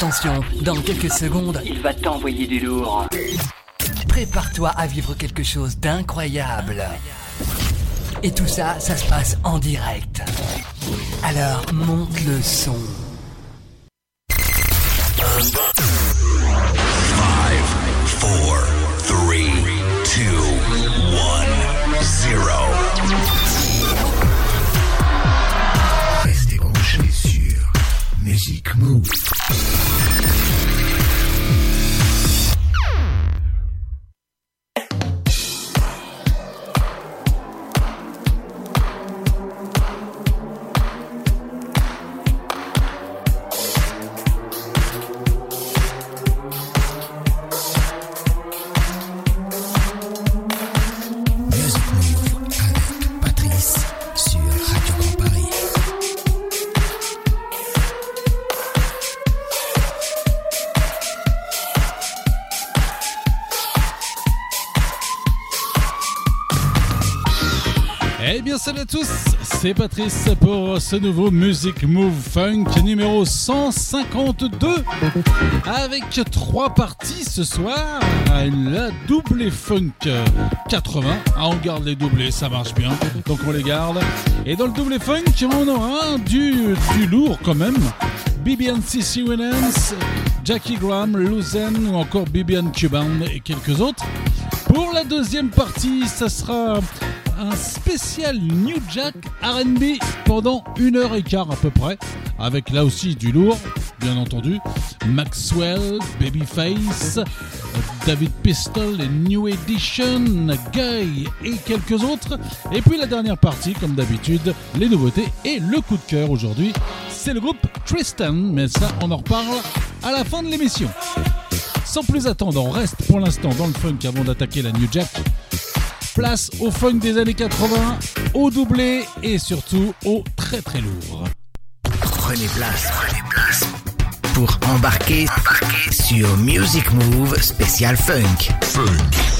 Attention, dans quelques secondes, il va t'envoyer du lourd. Prépare-toi à vivre quelque chose d'incroyable. Et tout ça, ça se passe en direct. Alors, monte le son. 5, 4, 3, 2, 1, 0. Music Move. C'est Patrice pour ce nouveau Music Move Funk numéro 152 avec trois parties ce soir. La doublée funk 80, ah, on garde les doublés, ça marche bien, donc on les garde. Et dans le doublé funk, on aura du, lourd quand même. BBN CC Winans, Jackie Graham, Luzen ou encore BBN Cuban et quelques autres. Pour la deuxième partie, ça sera un spécial New Jack RB pendant une heure et quart à peu près, avec là aussi du lourd, bien entendu. Maxwell, Babyface, David Pistol New Edition, Guy et quelques autres. Et puis la dernière partie, comme d'habitude, les nouveautés et le coup de cœur aujourd'hui, c'est le groupe Tristan, mais ça on en reparle à la fin de l'émission. Sans plus attendre, on reste pour l'instant dans le funk avant d'attaquer la New Jack. Place au funk des années 80, au doublé et surtout au très très lourd. Prenez place, prenez place pour embarquer, embarquer sur Music Move spécial funk. Funk. funk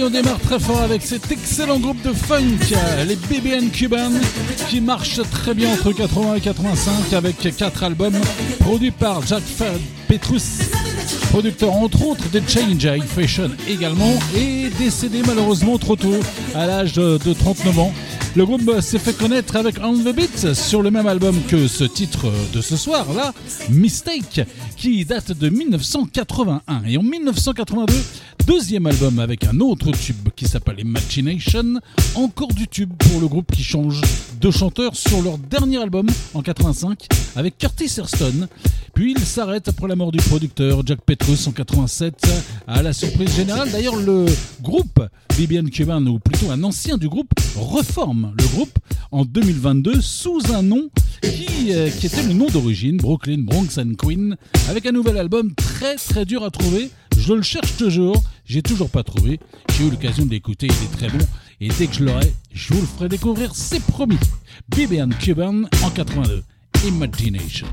Dit, on démarre très fort avec cet excellent groupe de funk, les BBN Cuban, qui marche très bien entre 80 et 85 avec quatre albums produits par Jack Petrus, producteur entre autres de Change High Fashion également, et décédé malheureusement trop tôt, à l'âge de 39 ans. Le groupe s'est fait connaître avec On the Beat sur le même album que ce titre de ce soir là, Mistake, qui date de 1981. Et en 1982, deuxième album avec un autre tube qui s'appelle Imagination, encore du tube pour le groupe qui change de chanteur sur leur dernier album en 85 avec Curtis Hurston. Puis il s'arrête après la mort du producteur Jack Petrus en 87 à la surprise générale. D'ailleurs le groupe BBN Cuban, ou plutôt un ancien du groupe, reforme le groupe en 2022 sous un nom qui, euh, qui était le nom d'origine, Brooklyn, Bronx and Queen, avec un nouvel album très très dur à trouver. Je le cherche toujours, j'ai toujours pas trouvé. J'ai eu l'occasion de l'écouter, il est très bon. Et dès que je l'aurai, je vous le ferai découvrir, c'est promis. BBN Cuban en 82, Imagination.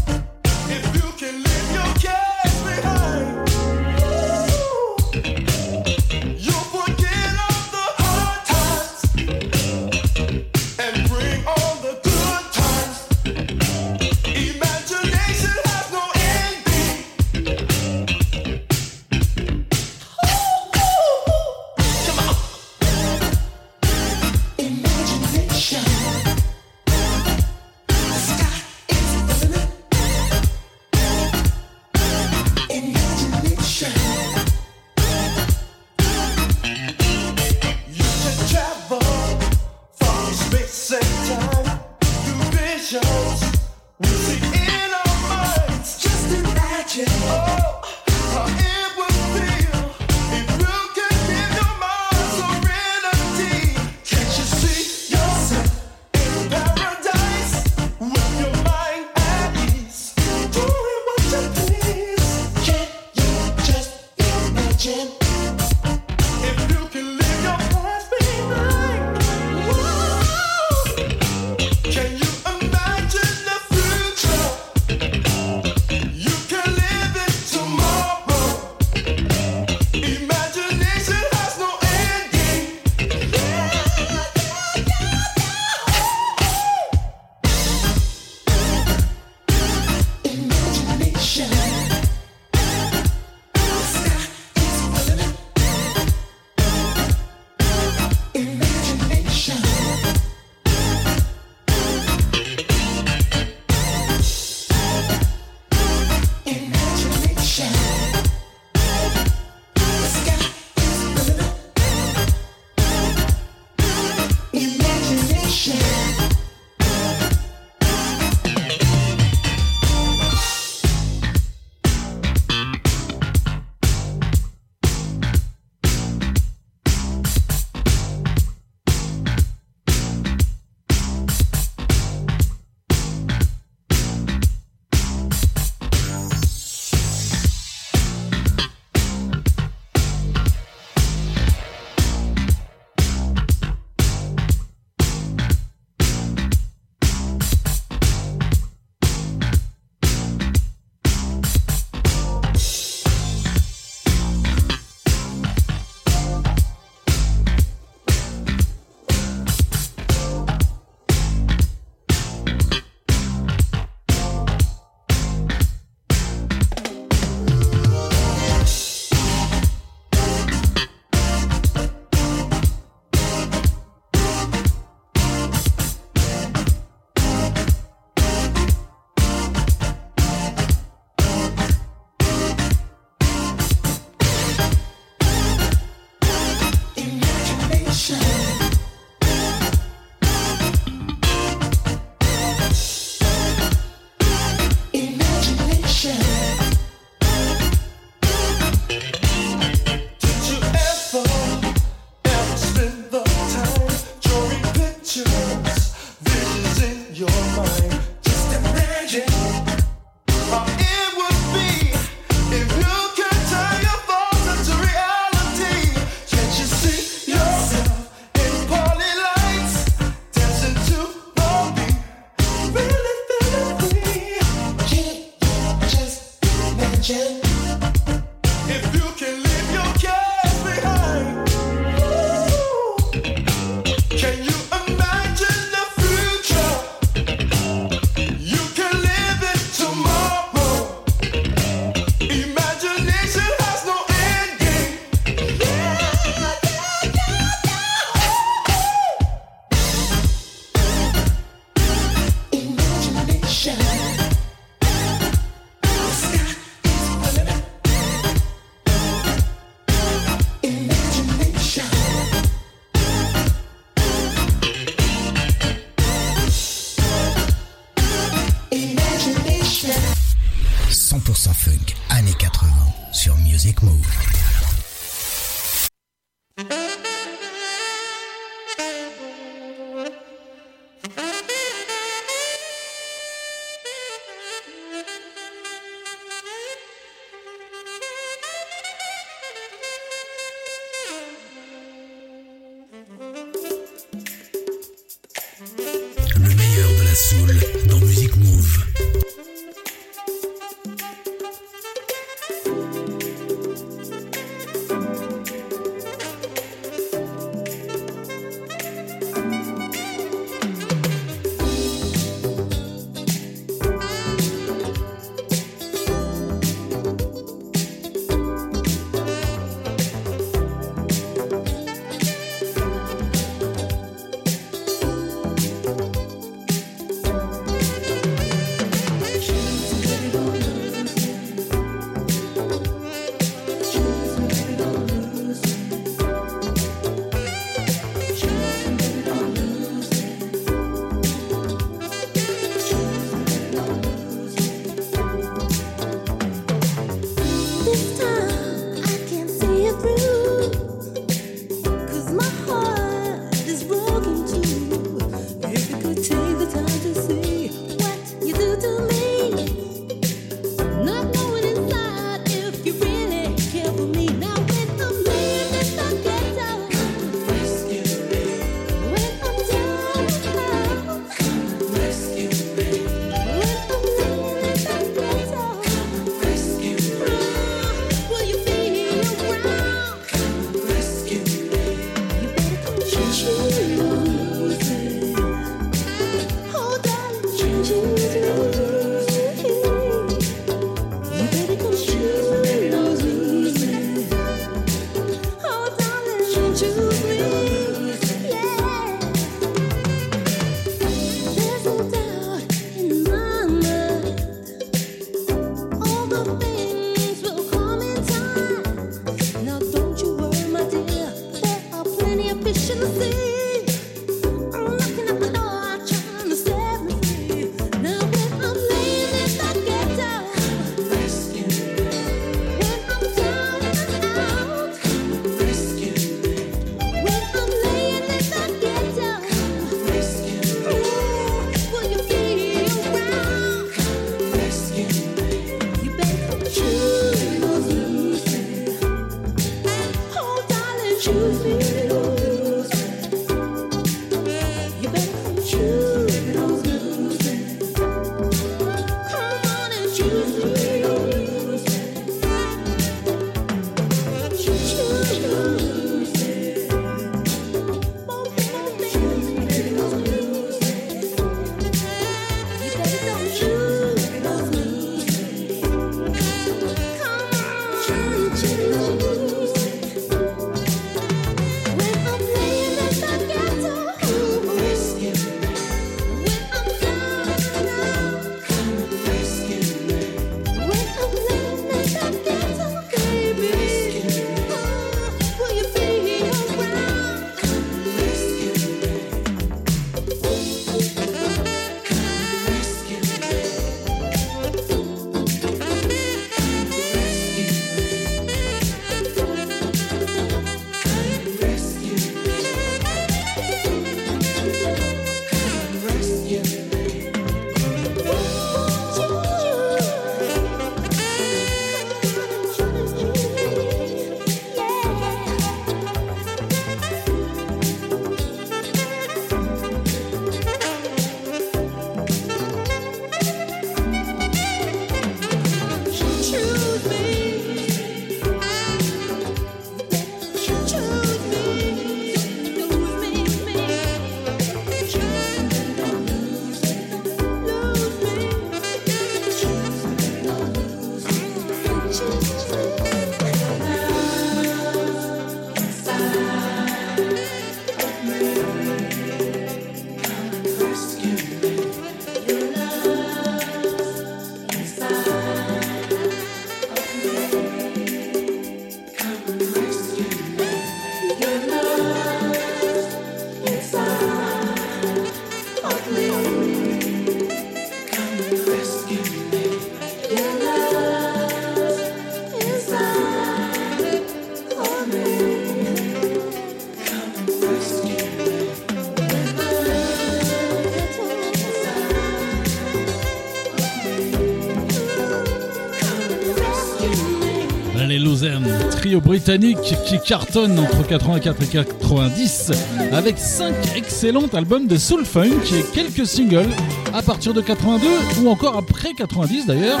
Trio britannique qui cartonne entre 84 et 90 avec 5 excellents albums de soul funk et quelques singles à partir de 82 ou encore après 90 d'ailleurs.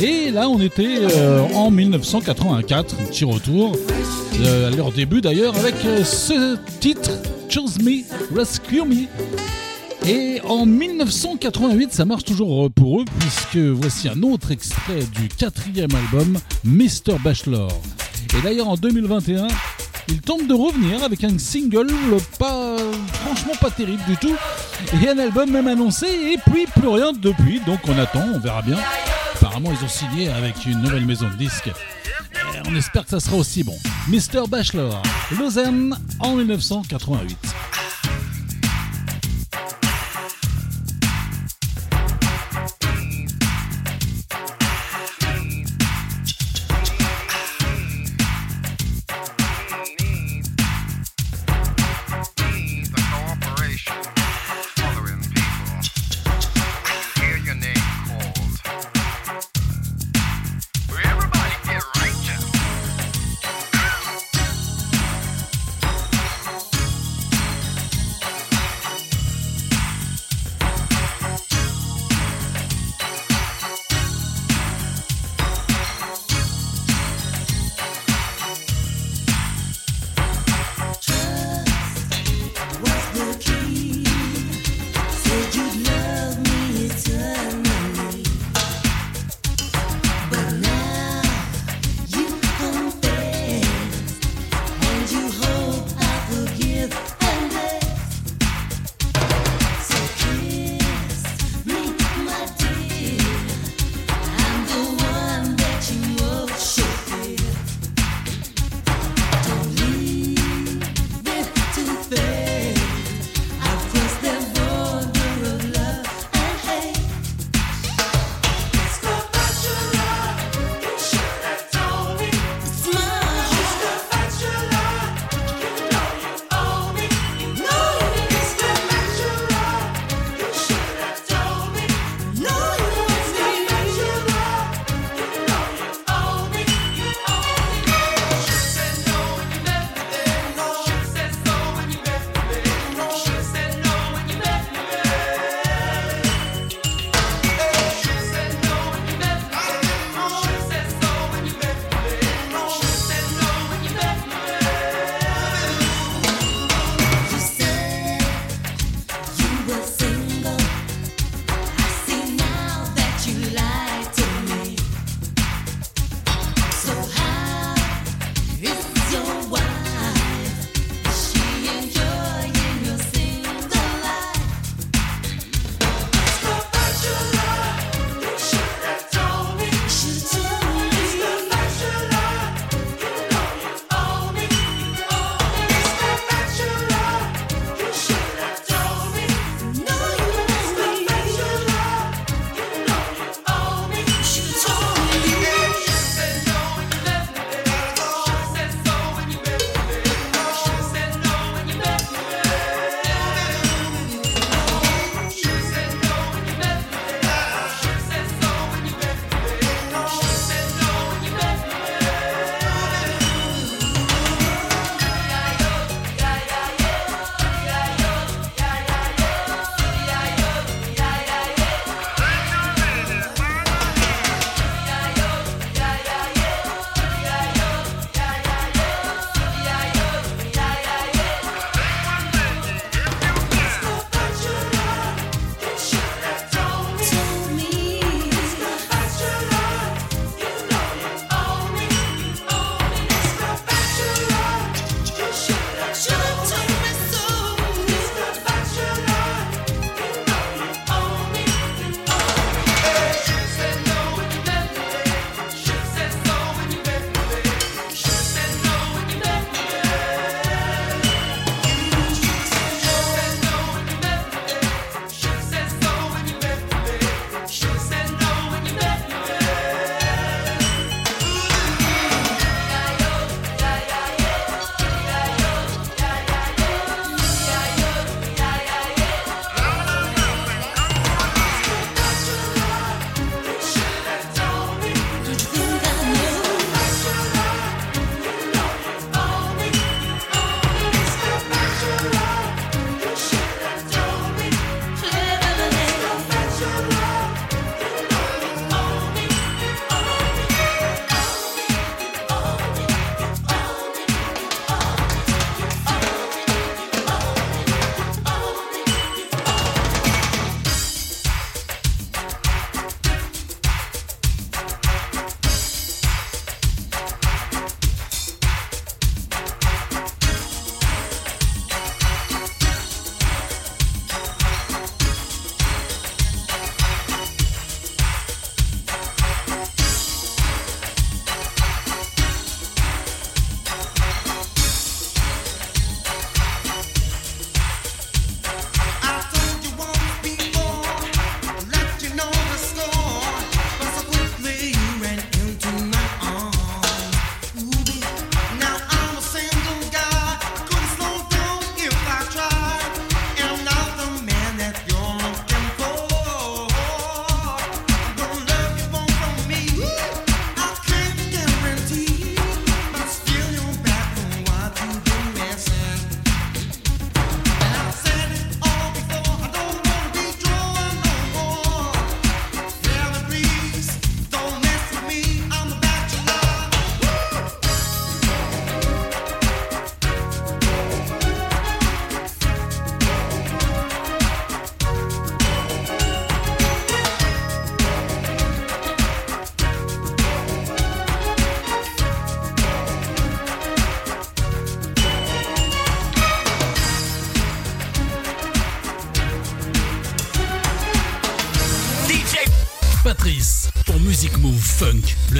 Et là, on était euh, en 1984, petit retour, euh, à leur début d'ailleurs, avec euh, ce titre Choose Me, Rescue Me. Et en 1988, ça marche toujours pour eux, puisque voici un autre extrait du quatrième album, Mr. Bachelor. Et d'ailleurs, en 2021, ils tentent de revenir avec un single pas, franchement pas terrible du tout, et un album même annoncé, et puis plus rien depuis, donc on attend, on verra bien. Apparemment, ils ont signé avec une nouvelle maison de disques. on espère que ça sera aussi bon. Mr. Bachelor, Lausanne en 1988.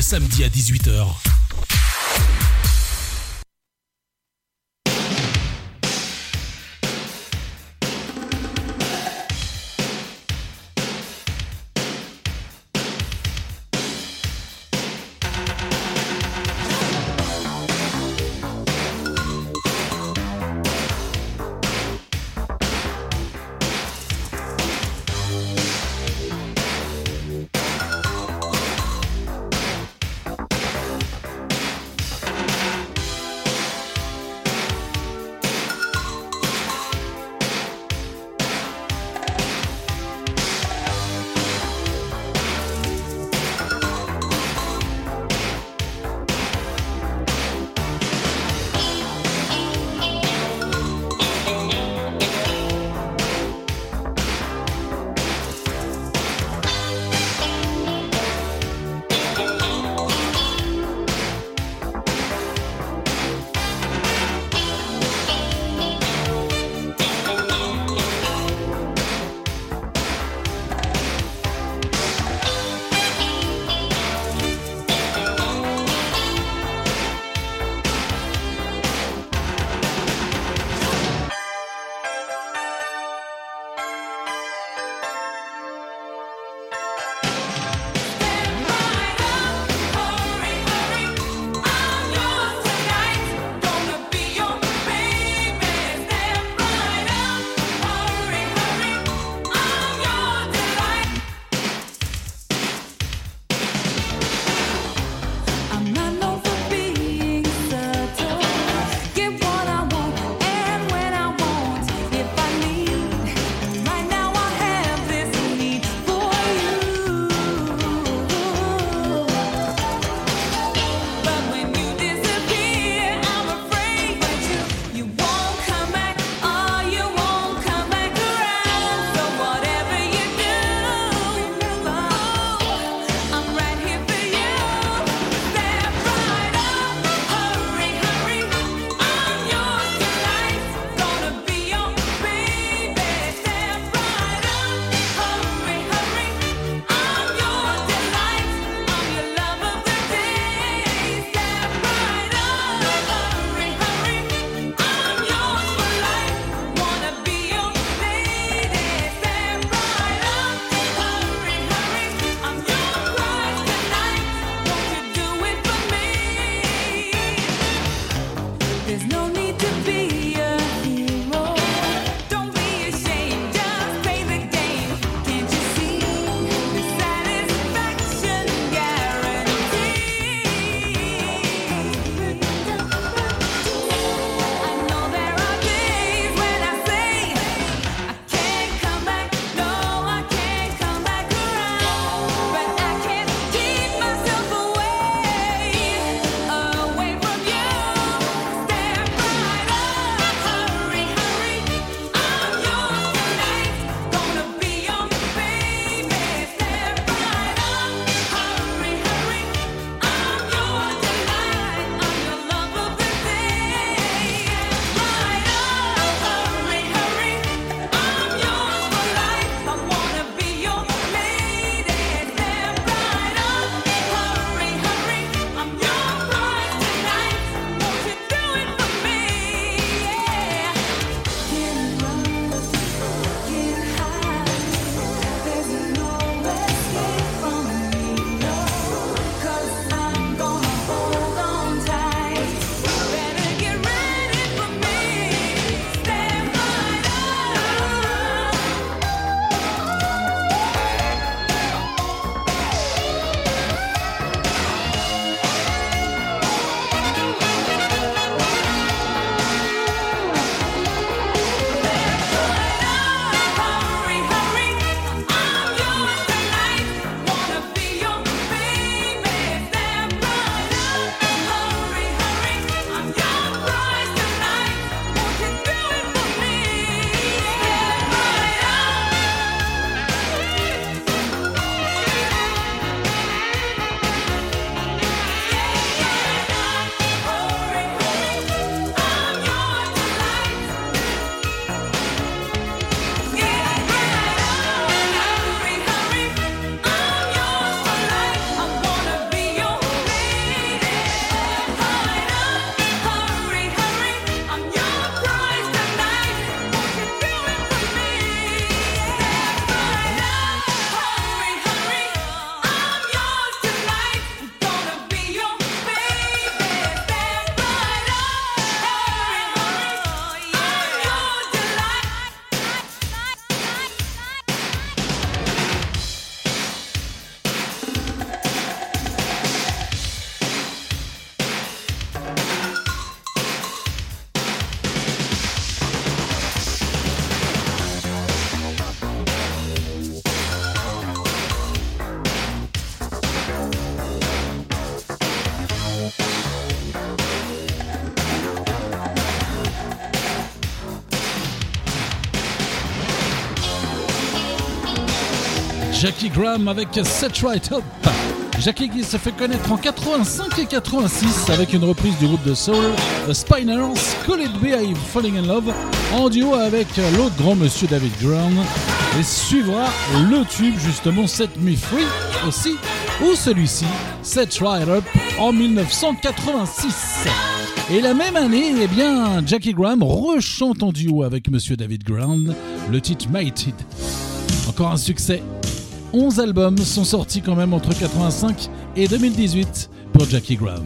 Samedi à 18h. Jackie Graham avec Set Right Up. Jackie qui se fait connaître en 85 et 86 avec une reprise du groupe de soul The Spiners, Call It Be Falling in Love, en duo avec l'autre grand monsieur David Graham. Et suivra le tube justement Set Me Free aussi, ou celui-ci, Set Right Up en 1986. Et la même année, eh bien, Jackie Graham rechante en duo avec monsieur David Graham le titre Mated. Encore un succès 11 albums sont sortis quand même entre 85 et 2018 pour Jackie Graham.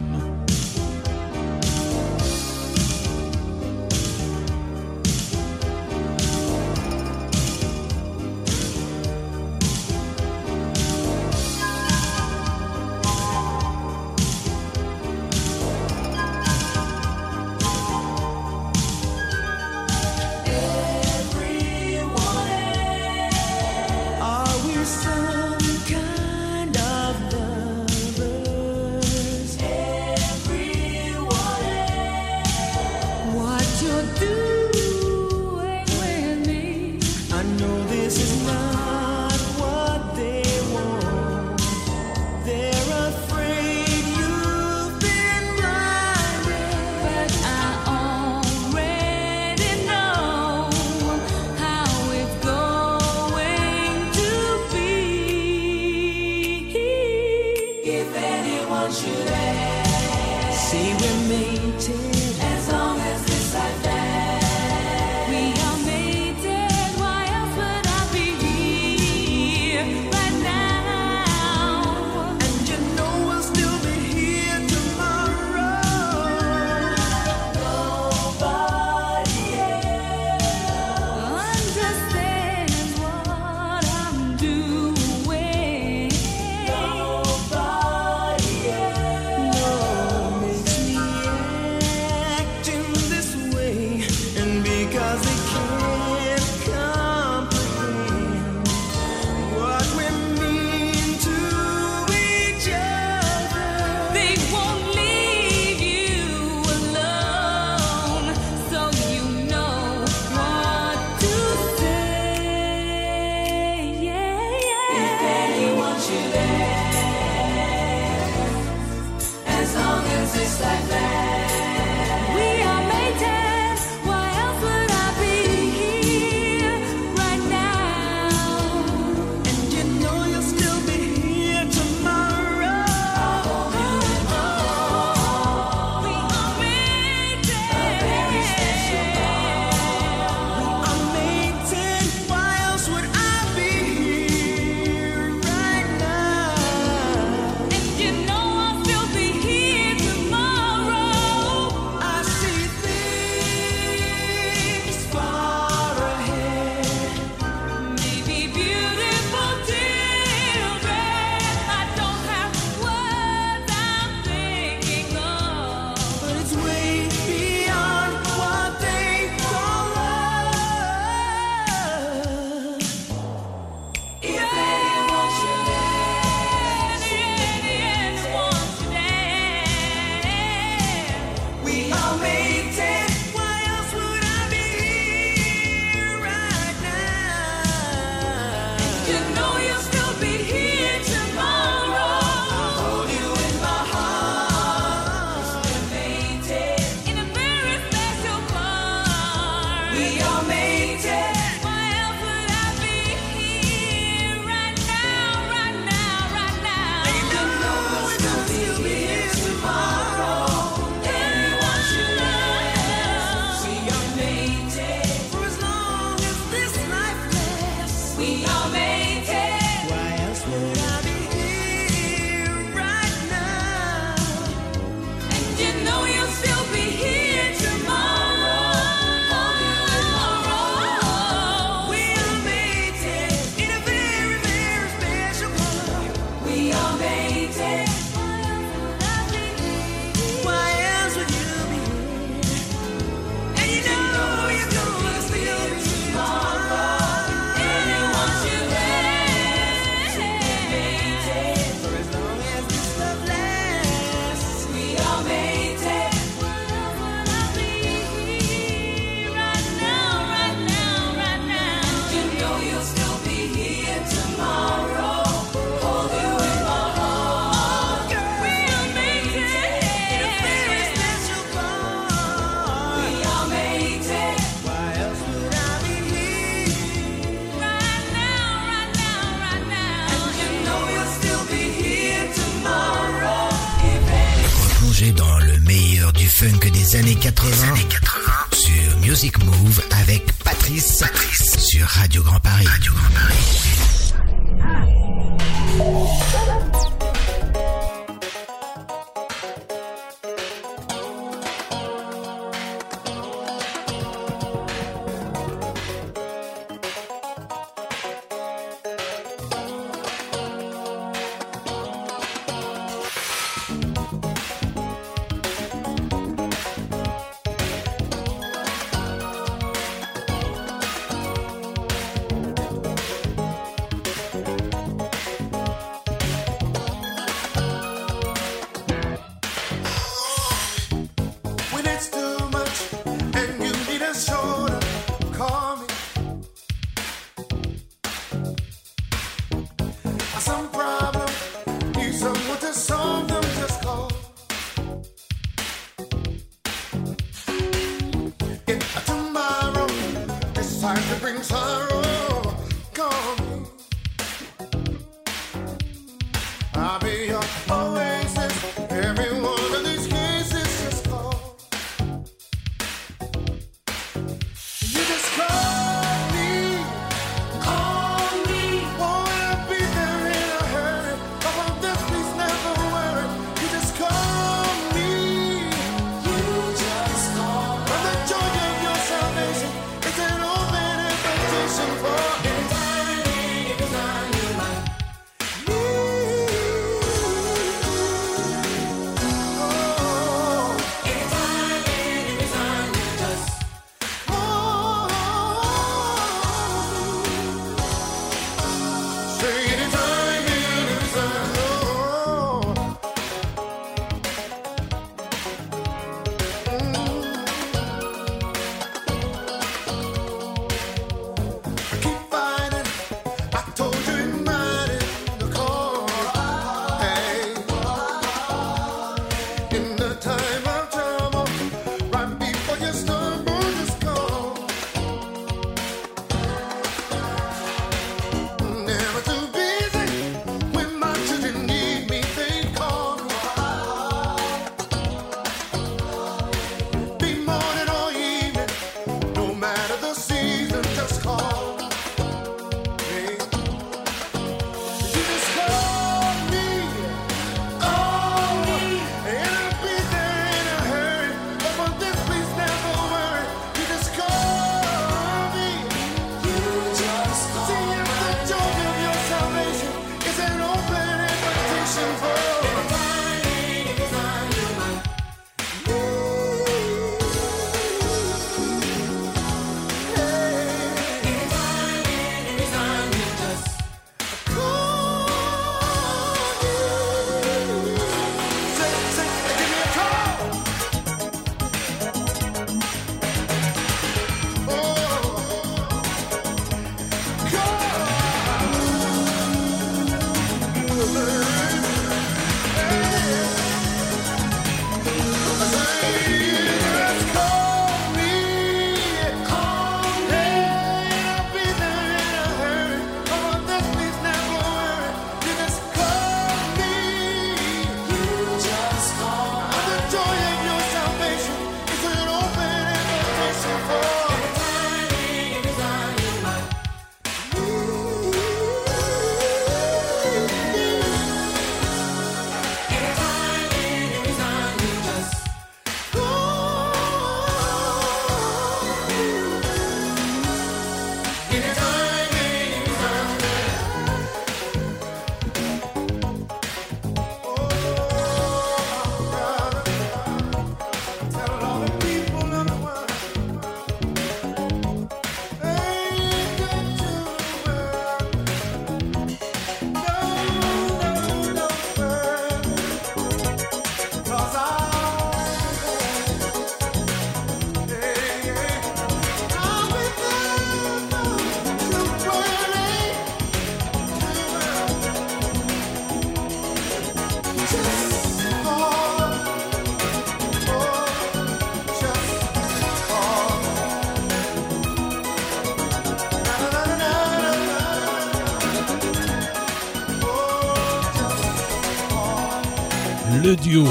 Duo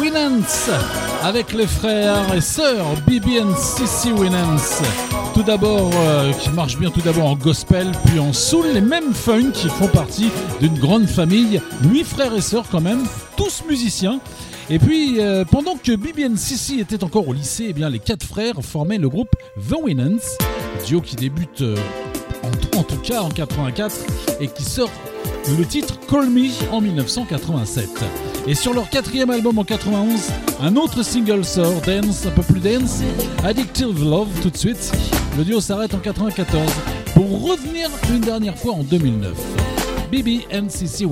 Winans avec les frères et sœurs Bibi et Sissy Winans. Tout d'abord, euh, qui marche bien tout d'abord en gospel, puis en soul, les mêmes funk qui font partie d'une grande famille, huit frères et sœurs quand même, tous musiciens. Et puis, euh, pendant que Bibi et Sissy étaient encore au lycée, eh bien, les quatre frères formaient le groupe The Winans, duo qui débute euh, en, en tout cas en 84 et qui sort le titre Call Me en 1987. Et sur leur quatrième album en 91, un autre single sort, Dance, un peu plus dance, Addictive Love tout de suite. Le duo s'arrête en 94 pour revenir une dernière fois en 2009. BB and CC.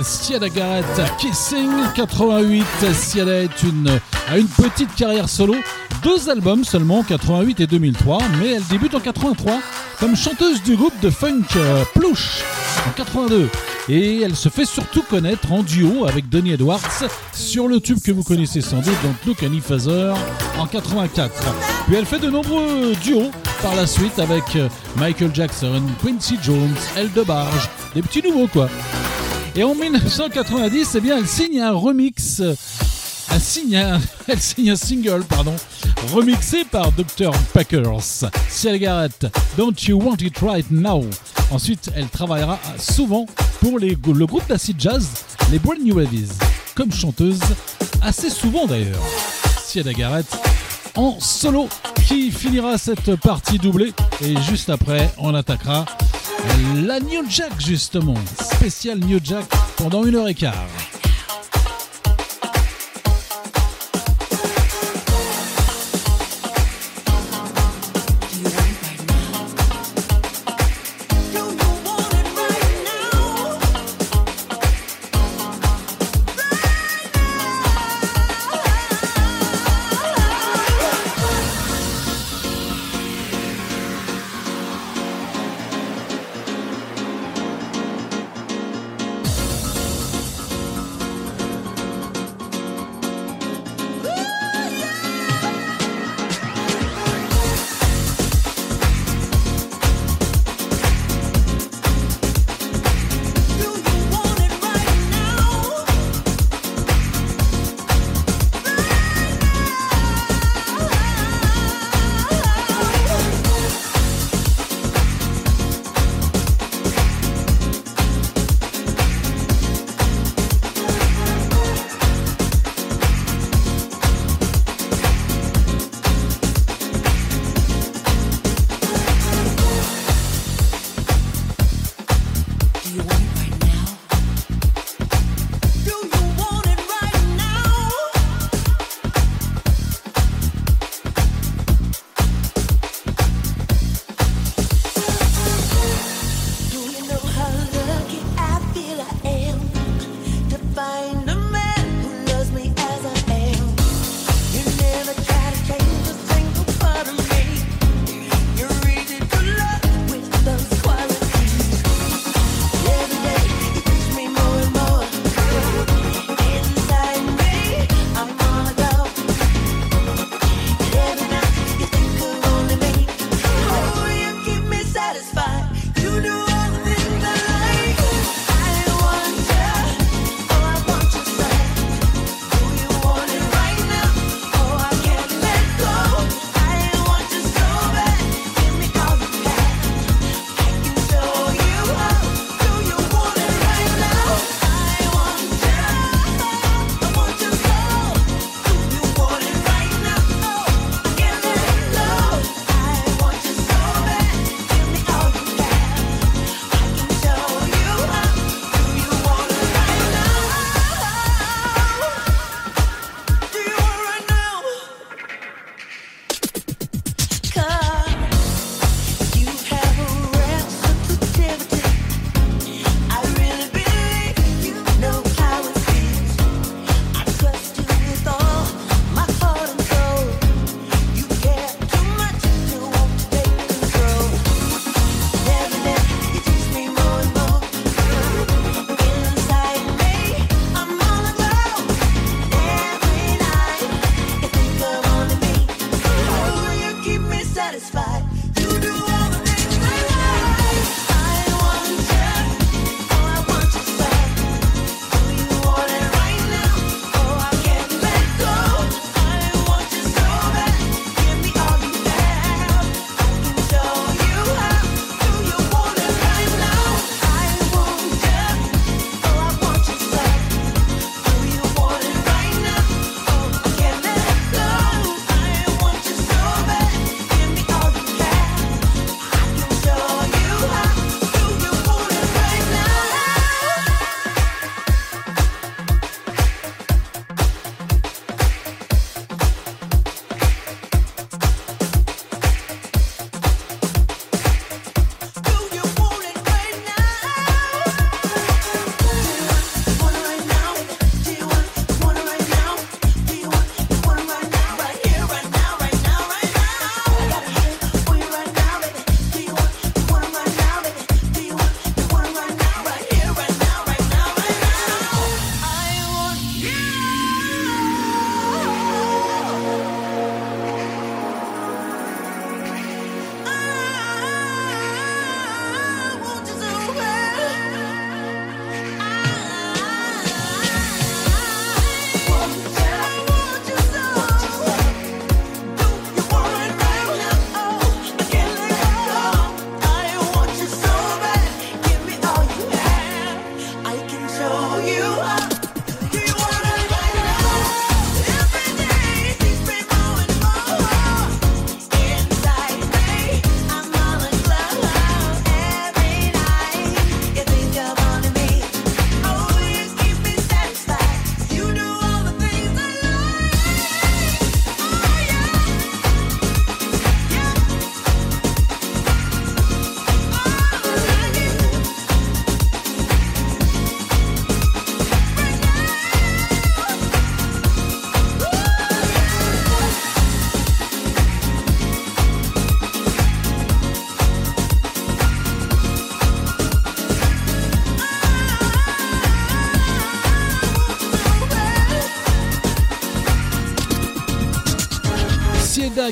S'appelle Siada Garrett Kissing 88. Siada a une petite carrière solo, deux albums seulement, 88 et 2003, mais elle débute en 83 comme chanteuse du groupe de funk euh, Plouche en 82. Et elle se fait surtout connaître en duo avec Donny Edwards sur le tube que vous connaissez sans doute, Don't Look Any Father, en 84. Puis elle fait de nombreux duos par la suite avec euh, Michael Jackson, Quincy Jones, Elle de Barge, des petits nouveaux quoi. Et en 1990, eh bien, elle signe un remix, signe, elle signe un single, pardon, remixé par Dr. Packers. Garrett, Don't You Want It Right Now. Ensuite, elle travaillera souvent pour le groupe d'acid jazz, les Brand New Wavies, comme chanteuse, assez souvent d'ailleurs. Ciela Garrett en solo qui finira cette partie doublée et juste après on attaquera la New Jack justement, spécial New Jack pendant une heure et quart.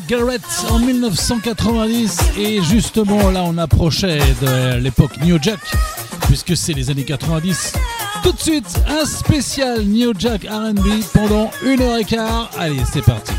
Garrett en 1990 et justement là on approchait de l'époque New Jack puisque c'est les années 90. Tout de suite un spécial New Jack RB pendant une heure et quart. Allez c'est parti.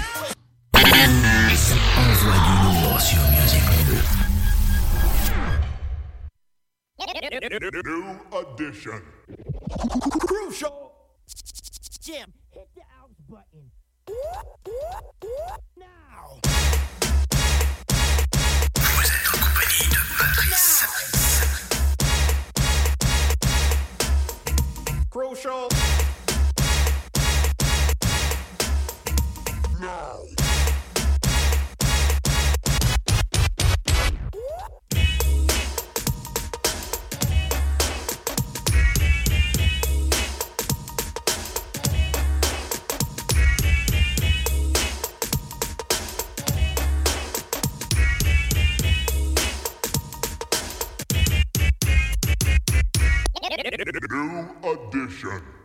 Nation.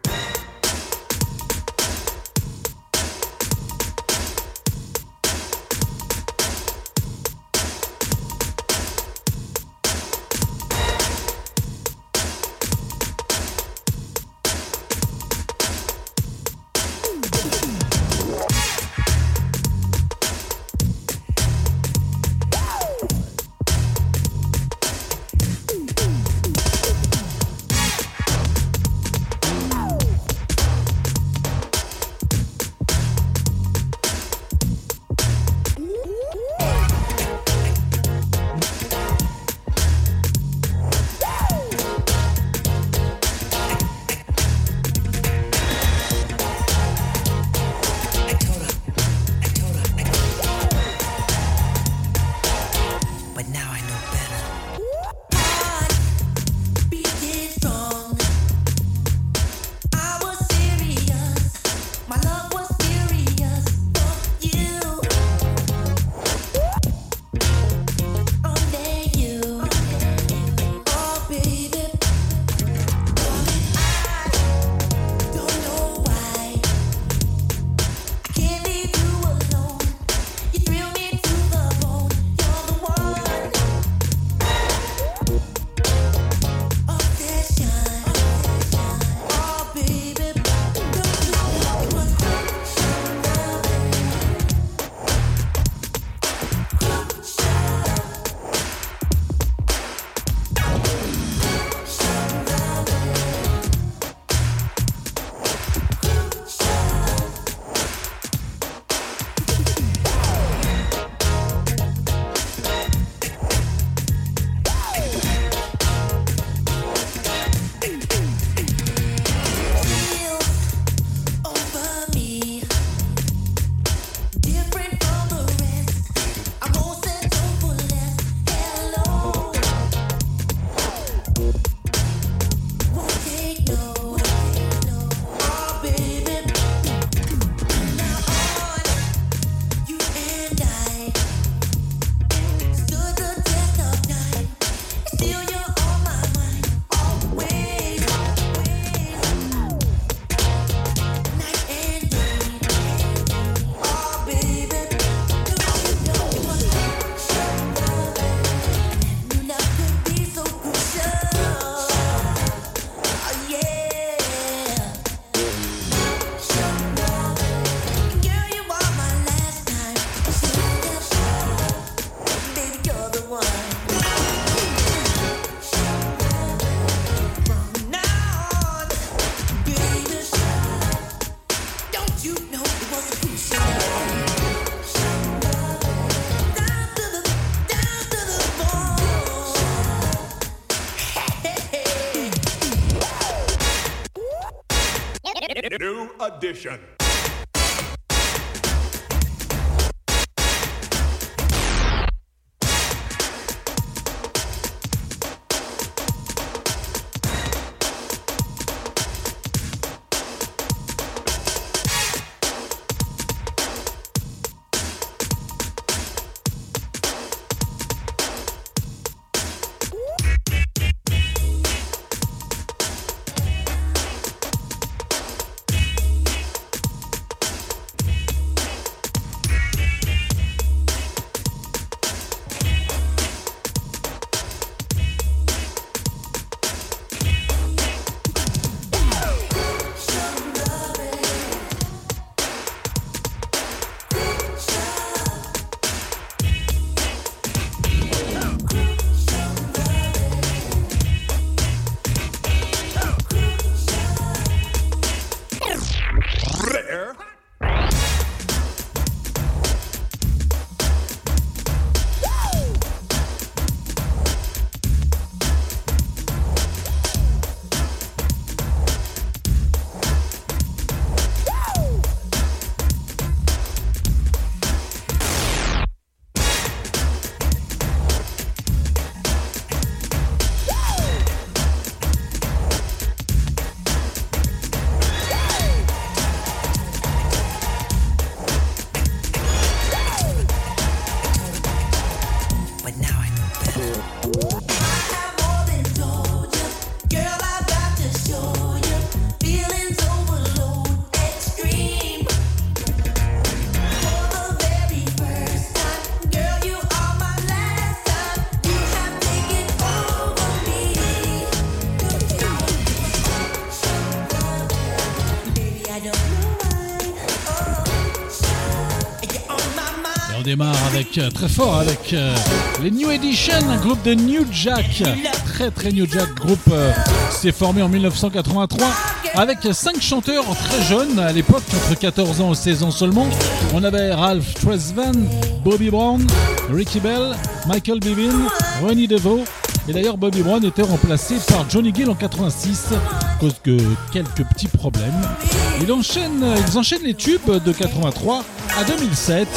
edition. Démarre avec euh, très fort avec euh, les New Edition, un groupe de New Jack, très très New Jack, groupe euh, s'est formé en 1983 avec cinq chanteurs très jeunes à l'époque, entre 14 ans et 16 ans seulement. On avait Ralph Tresvan, Bobby Brown, Ricky Bell, Michael Bivin, Ronnie DeVoe. Et d'ailleurs, Bobby Brown était remplacé par Johnny Gill en 86 à cause de quelques petits problèmes. Ils enchaînent les tubes de 83 à 2007,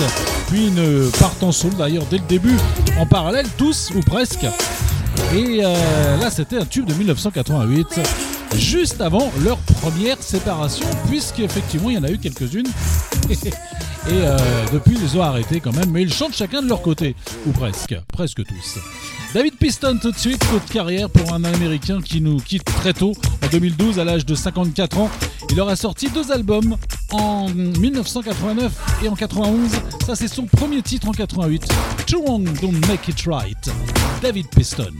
puis une partent en solo d'ailleurs dès le début, en parallèle tous ou presque. Et euh, là, c'était un tube de 1988, juste avant leur première séparation, puisqu'effectivement, il y en a eu quelques-unes. Et euh, depuis, ils ont arrêté quand même, mais ils chantent chacun de leur côté, ou presque, presque tous. David Piston tout de suite, coup carrière pour un Américain qui nous quitte très tôt, en 2012, à l'âge de 54 ans. Il aura sorti deux albums en 1989 et en 91. Ça, c'est son premier titre en 88. Too Wrong Don't Make It Right. David Piston.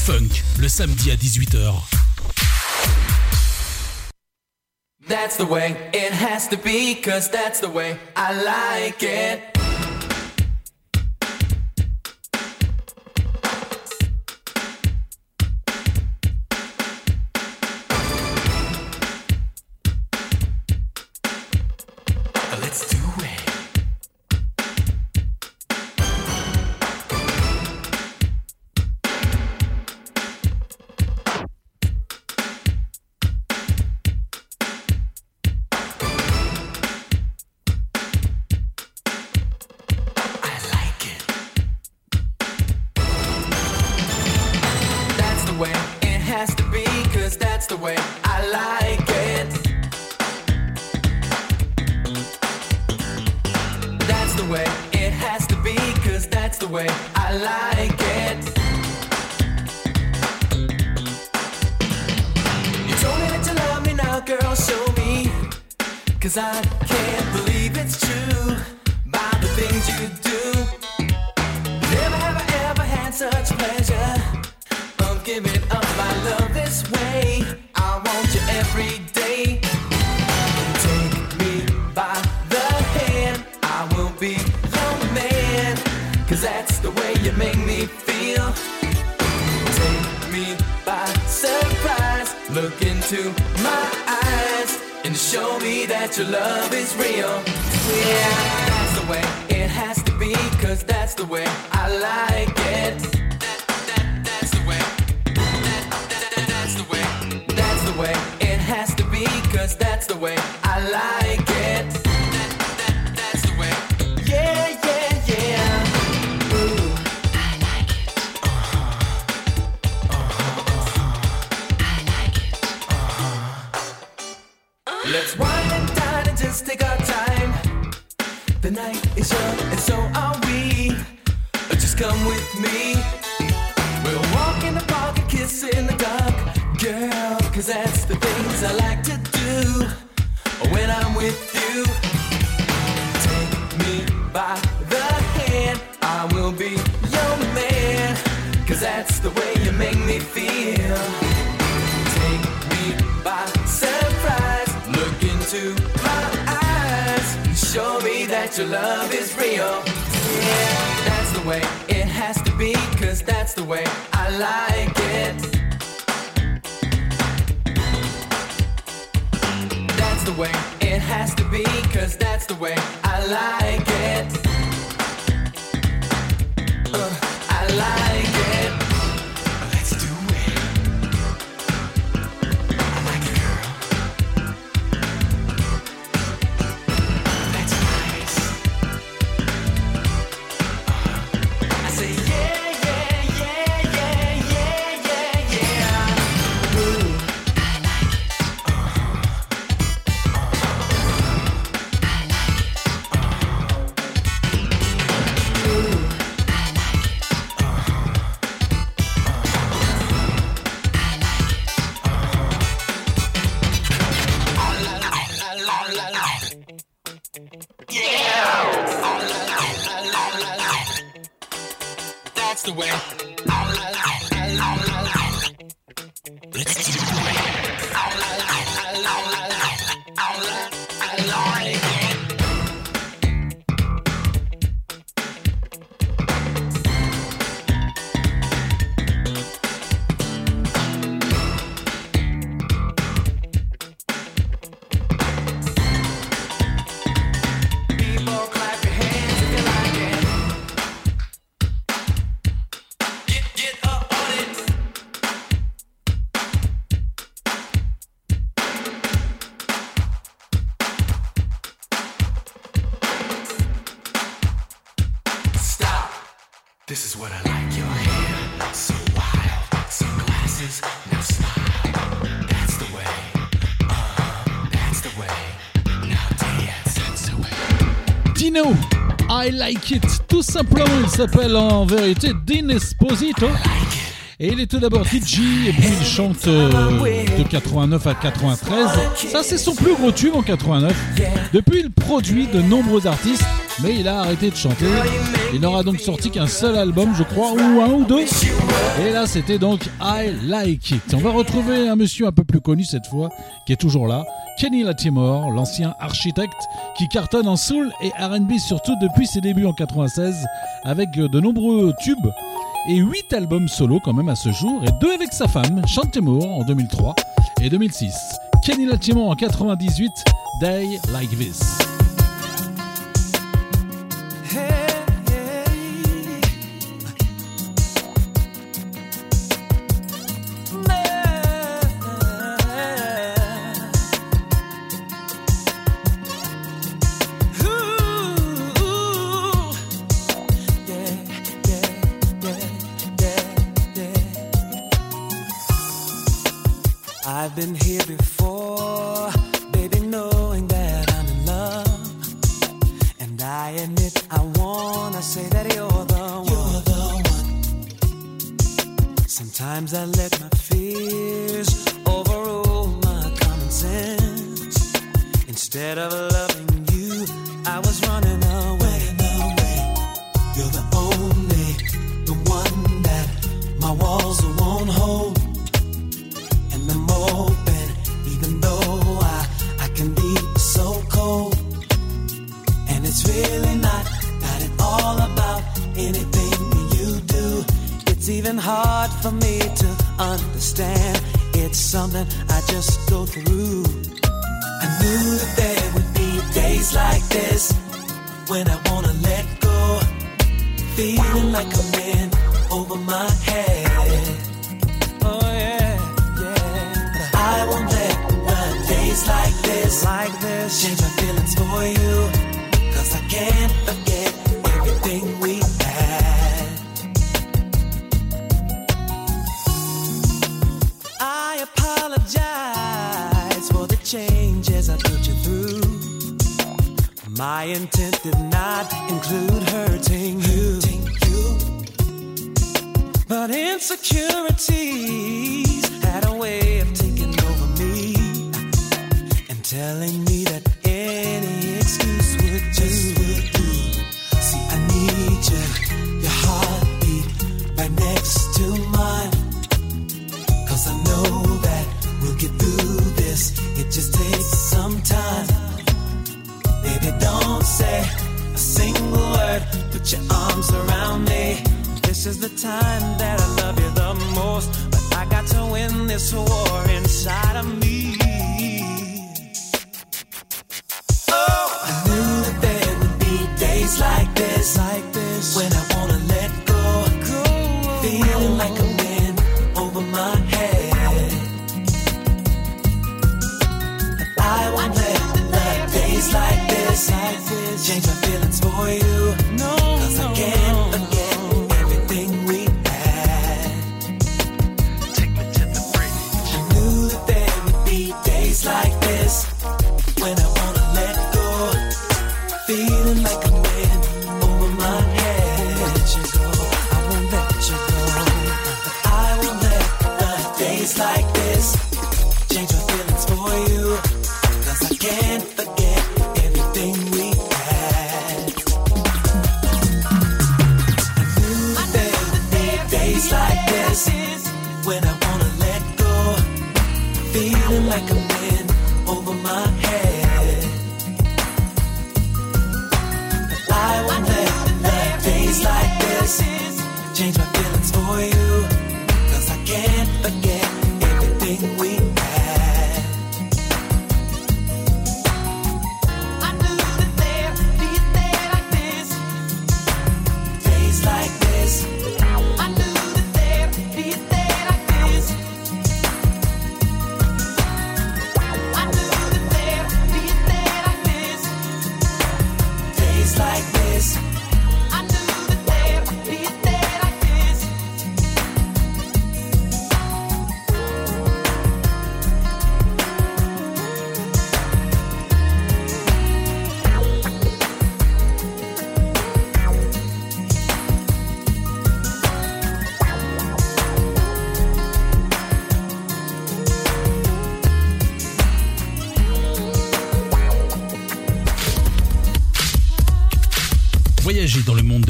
funk le samedi à 18h. That's the way it has to be, cause that's the way I like it. Like It, tout simplement. Il s'appelle en vérité Dean Esposito. Et il est tout d'abord DJ et puis il chante euh, de 89 à 93. Ça, c'est son plus gros tube en 89. Depuis, il produit de nombreux artistes, mais il a arrêté de chanter. Il n'aura donc sorti qu'un seul album, je crois, ou un ou deux. Et là, c'était donc I Like It. On va retrouver un monsieur un peu plus connu cette fois, qui est toujours là. Kenny Latimore, l'ancien architecte qui cartonne en soul et RB surtout depuis ses débuts en 96 avec de nombreux tubes et 8 albums solo quand même à ce jour et 2 avec sa femme Chantemour en 2003 et 2006. Kenny Latimore en 98, Day Like This.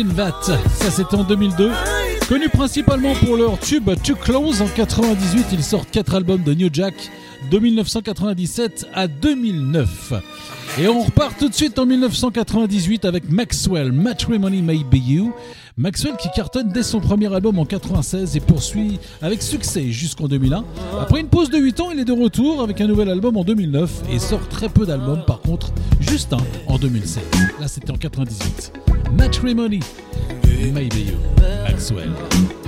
Gilvat. Ça, c'était en 2002. Connus principalement pour leur tube Too Close en 98, ils sortent 4 albums de New Jack de 1997 à 2009. Et on repart tout de suite en 1998 avec Maxwell, Matrimony May Be You. Maxwell qui cartonne dès son premier album en 96 et poursuit avec succès jusqu'en 2001. Après une pause de 8 ans, il est de retour avec un nouvel album en 2009 et sort très peu d'albums par contre, juste un en 2007. Là c'était en 98. Matrimony, Maybe You, Maxwell.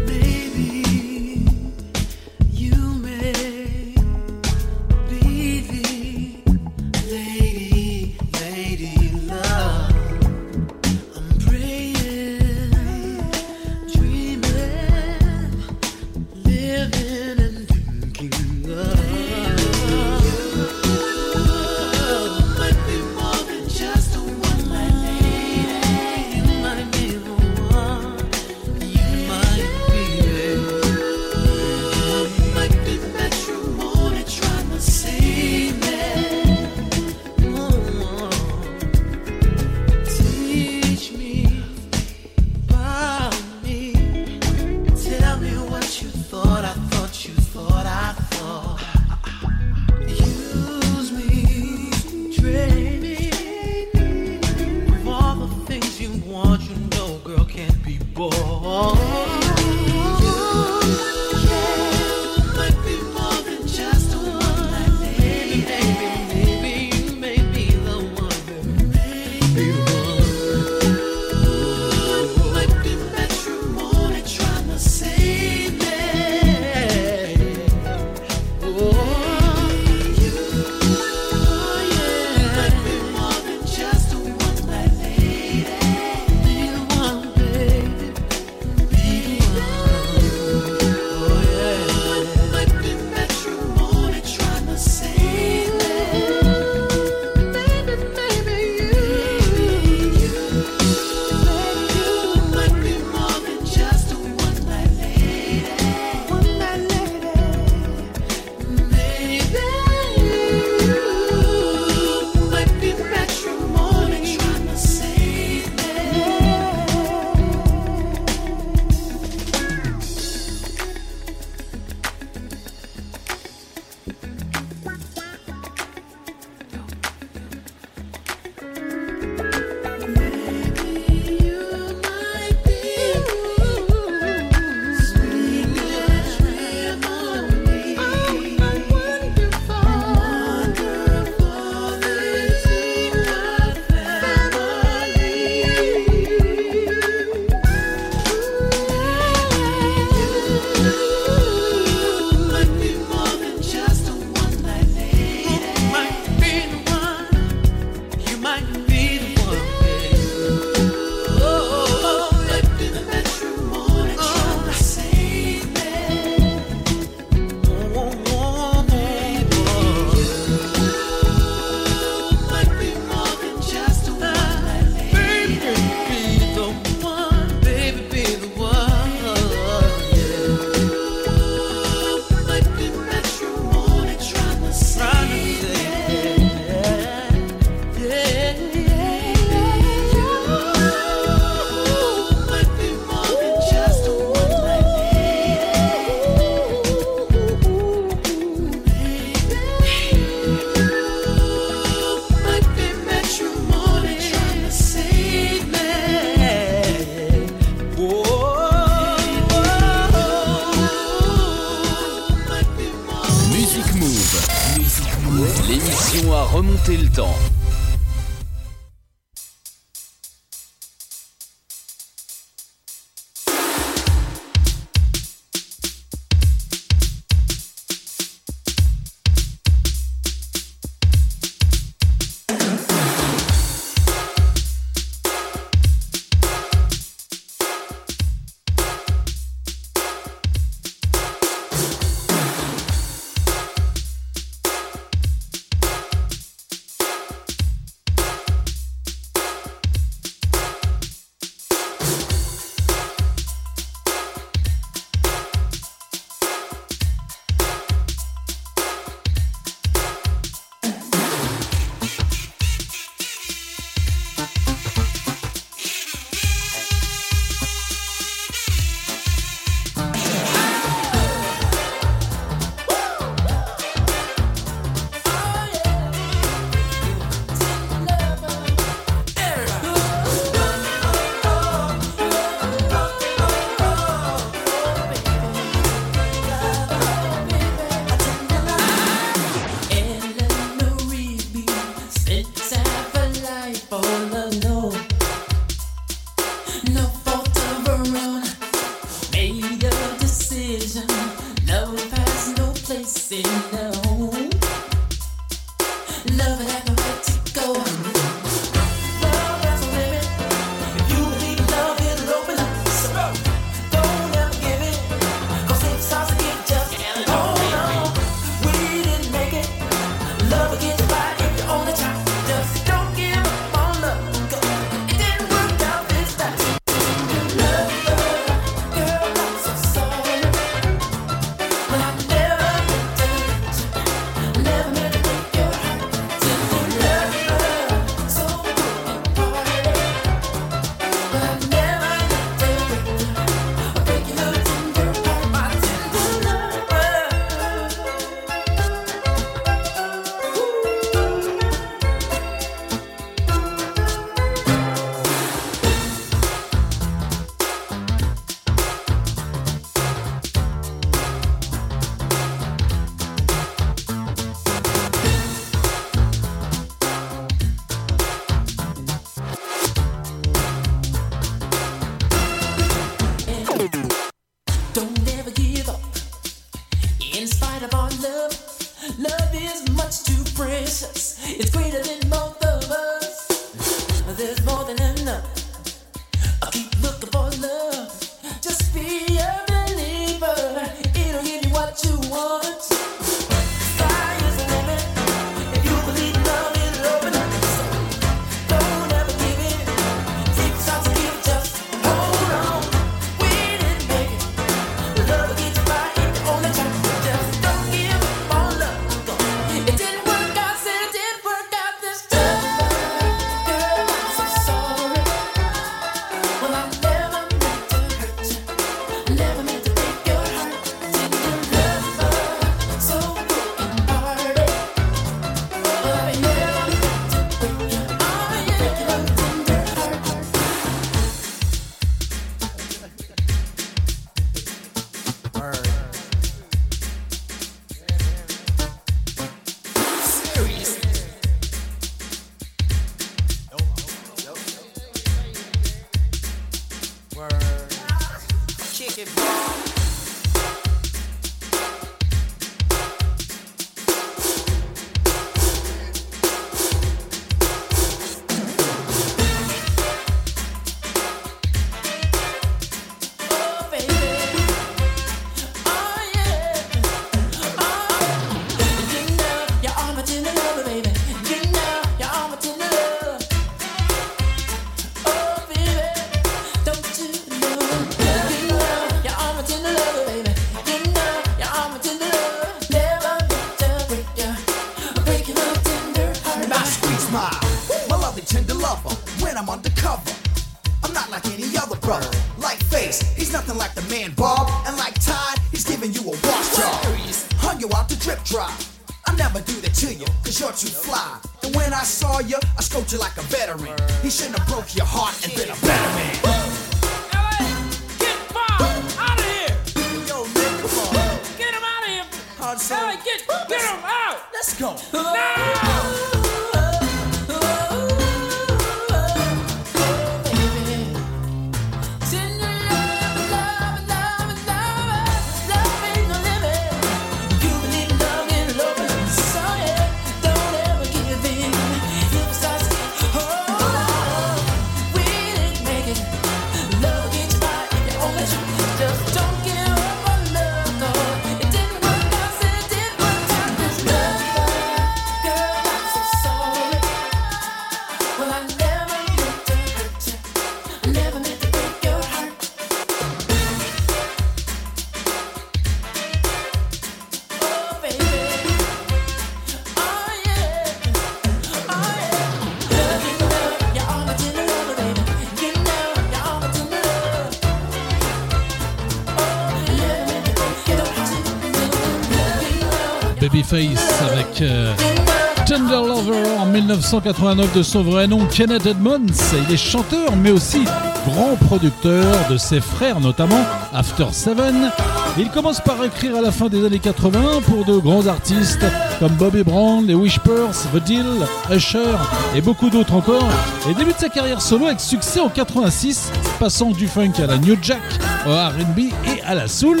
1989 de son vrai nom Kenneth Edmonds. Il est chanteur mais aussi grand producteur de ses frères notamment After Seven. Il commence par écrire à la fin des années 80 pour de grands artistes comme Bobby Brown, les Whispers, The Deal, Usher et beaucoup d'autres encore. Et débute sa carrière solo avec succès en 86, passant du funk à la New Jack, au RB et à la soul.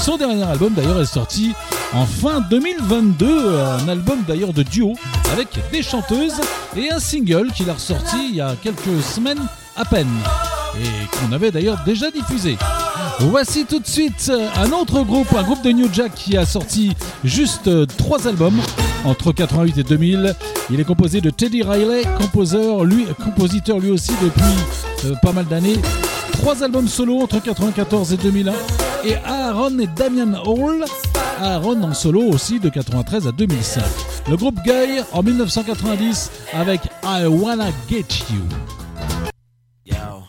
Son dernier album d'ailleurs est sorti en fin 2022, un album d'ailleurs de duo avec des chanteuses et un single qu'il a ressorti il y a quelques semaines à peine et qu'on avait d'ailleurs déjà diffusé. Voici tout de suite un autre groupe, un groupe de New Jack qui a sorti juste trois albums entre 88 et 2000. Il est composé de Teddy Riley, compositeur lui aussi depuis euh, pas mal d'années. Trois albums solo entre 94 et 2001 et Aaron et Damian Hall, Aaron en solo aussi de 93 à 2005 le groupe Guy en 1990 avec I Wanna Get You. Yo.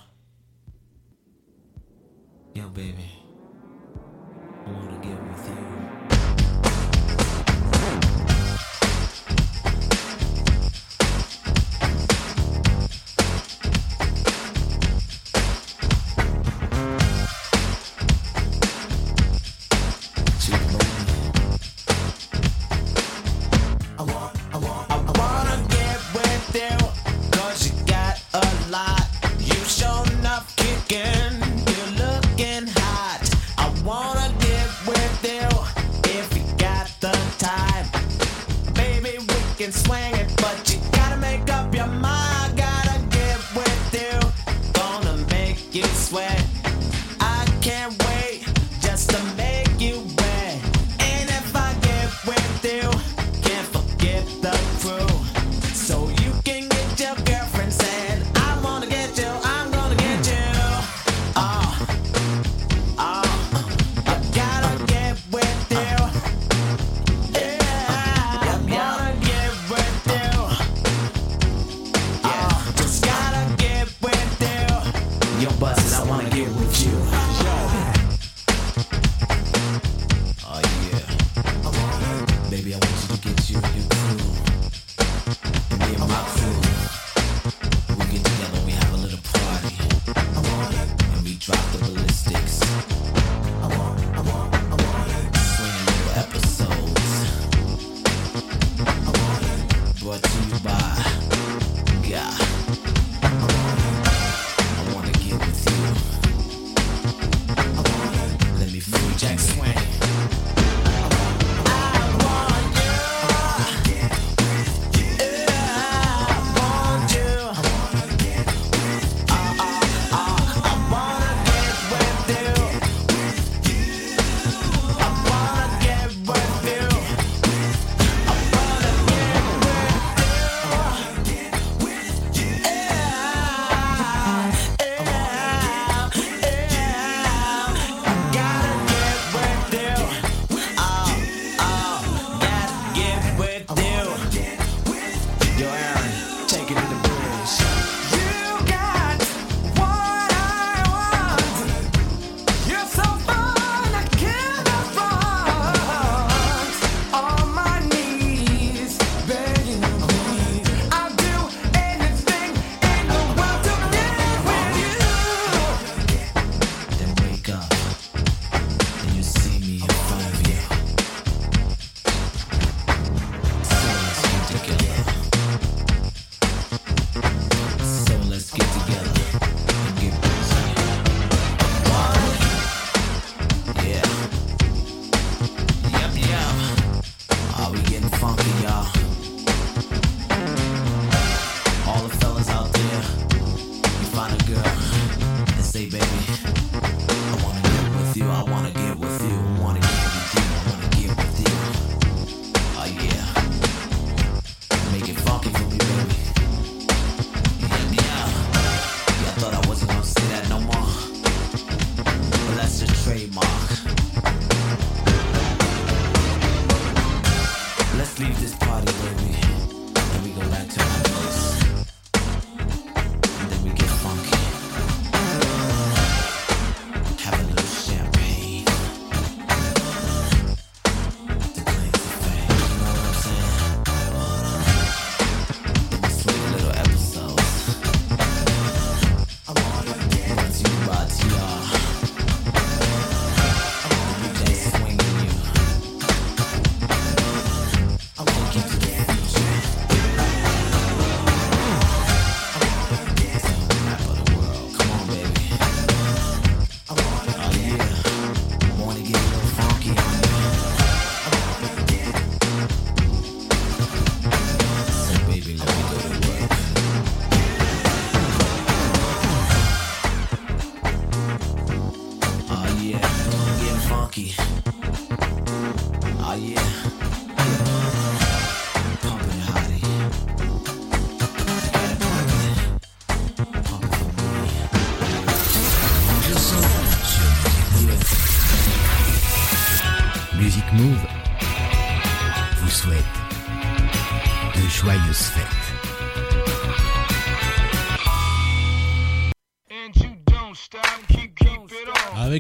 Yo, baby. I wanna get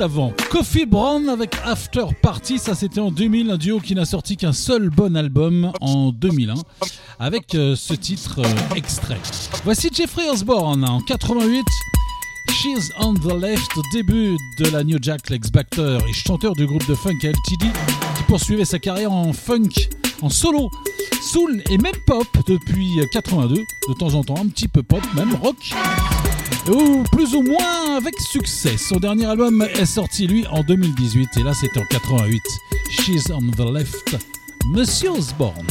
Avant, Coffee Brown avec After Party, ça c'était en 2000, un duo qui n'a sorti qu'un seul bon album en 2001, avec euh, ce titre euh, extrait. Voici Jeffrey Osborne en 88. She's on the Left, début de la New Jack Lex Baxter et chanteur du groupe de funk LTD, qui poursuivait sa carrière en funk, en solo, soul et même pop depuis 82, de temps en temps un petit peu pop, même rock, ou plus ou moins avec succès. Son dernier album est sorti lui en 2018 et là c'était en 88. She's on the Left, Monsieur Osborne.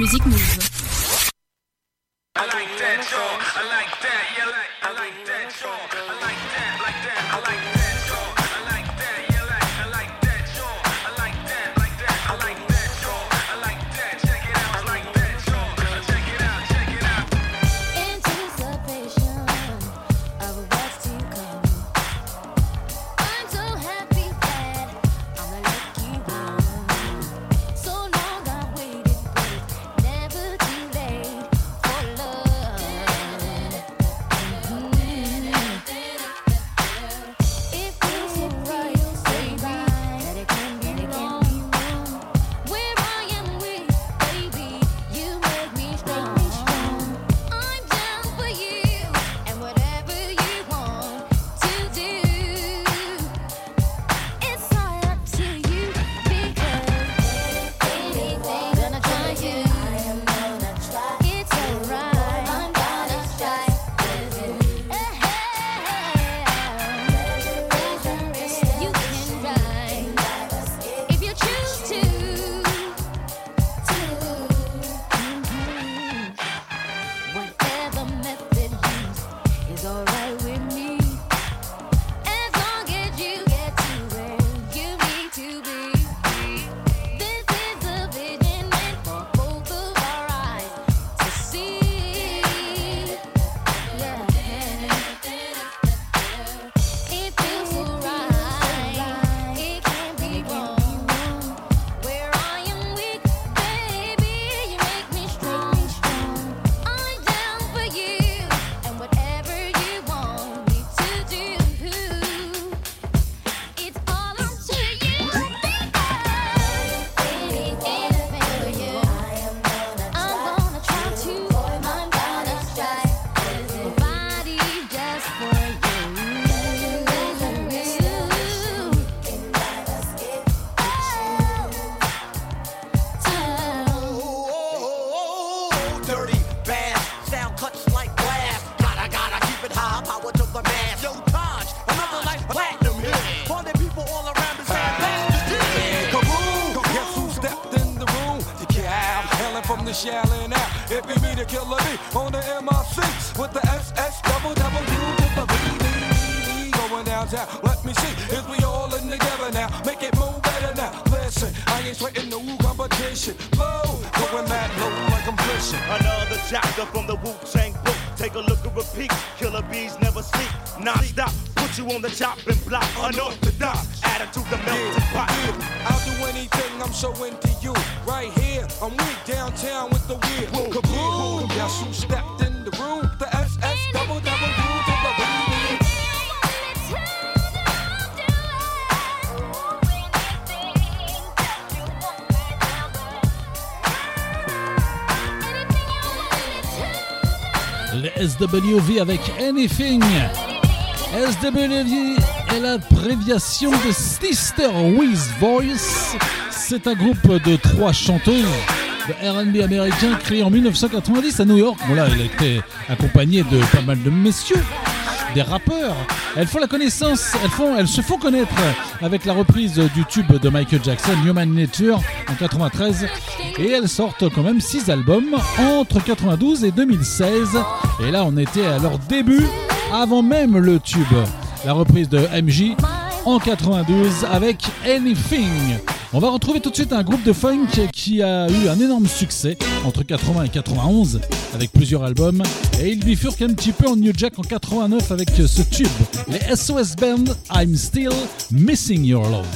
musique Anything. Est l'abréviation de Sister With Voice. C'est un groupe de trois chanteuses de RB américain créé en 1990 à New York. Bon là, elle était accompagnée de pas mal de messieurs, des rappeurs. Elles font la connaissance, elles, font, elles se font connaître avec la reprise du tube de Michael Jackson, Human Nature, en 1993. Et elles sortent quand même six albums entre 1992 et 2016. Et là, on était à leur début, avant même le tube. La reprise de MJ en 92 avec Anything. On va retrouver tout de suite un groupe de funk qui a eu un énorme succès entre 80 et 91 avec plusieurs albums et ils bifurquent un petit peu en New Jack en 89 avec ce tube, les SOS Band I'm Still Missing Your Love.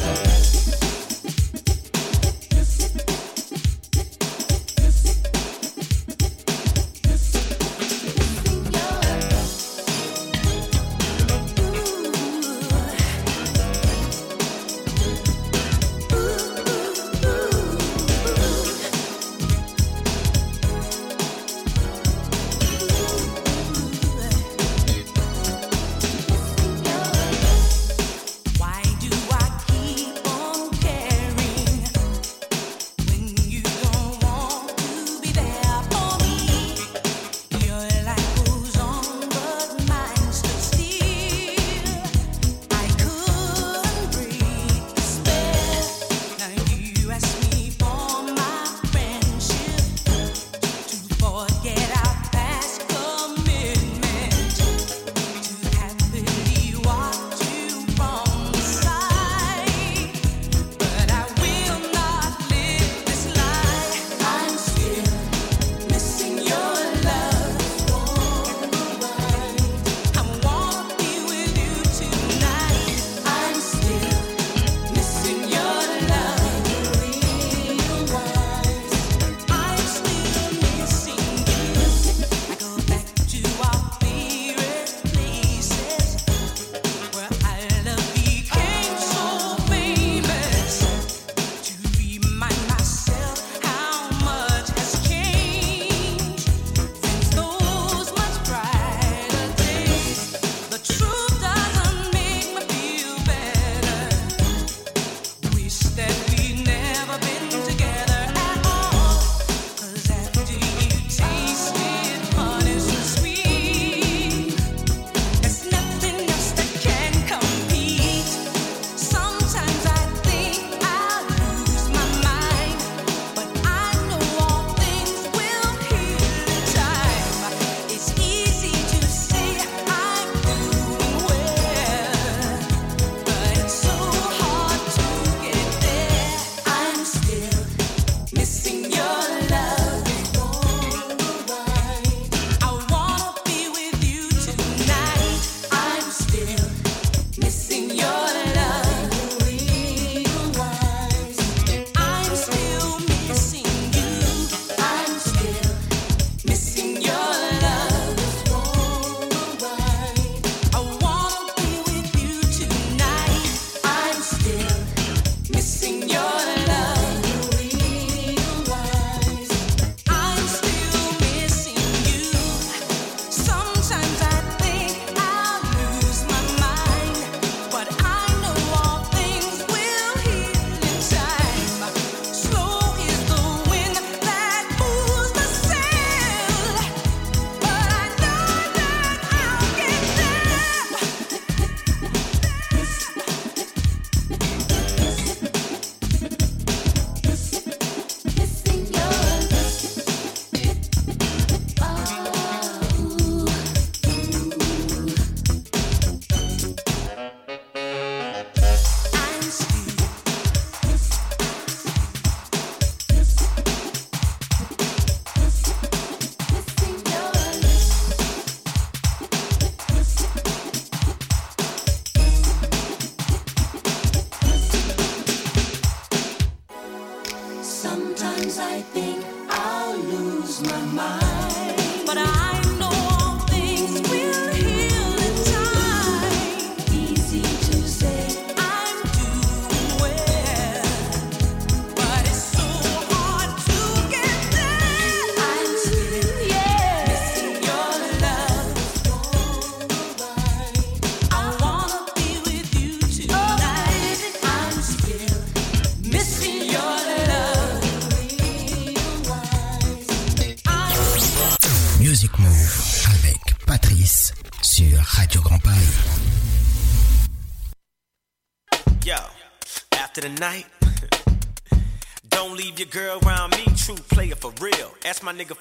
My nigga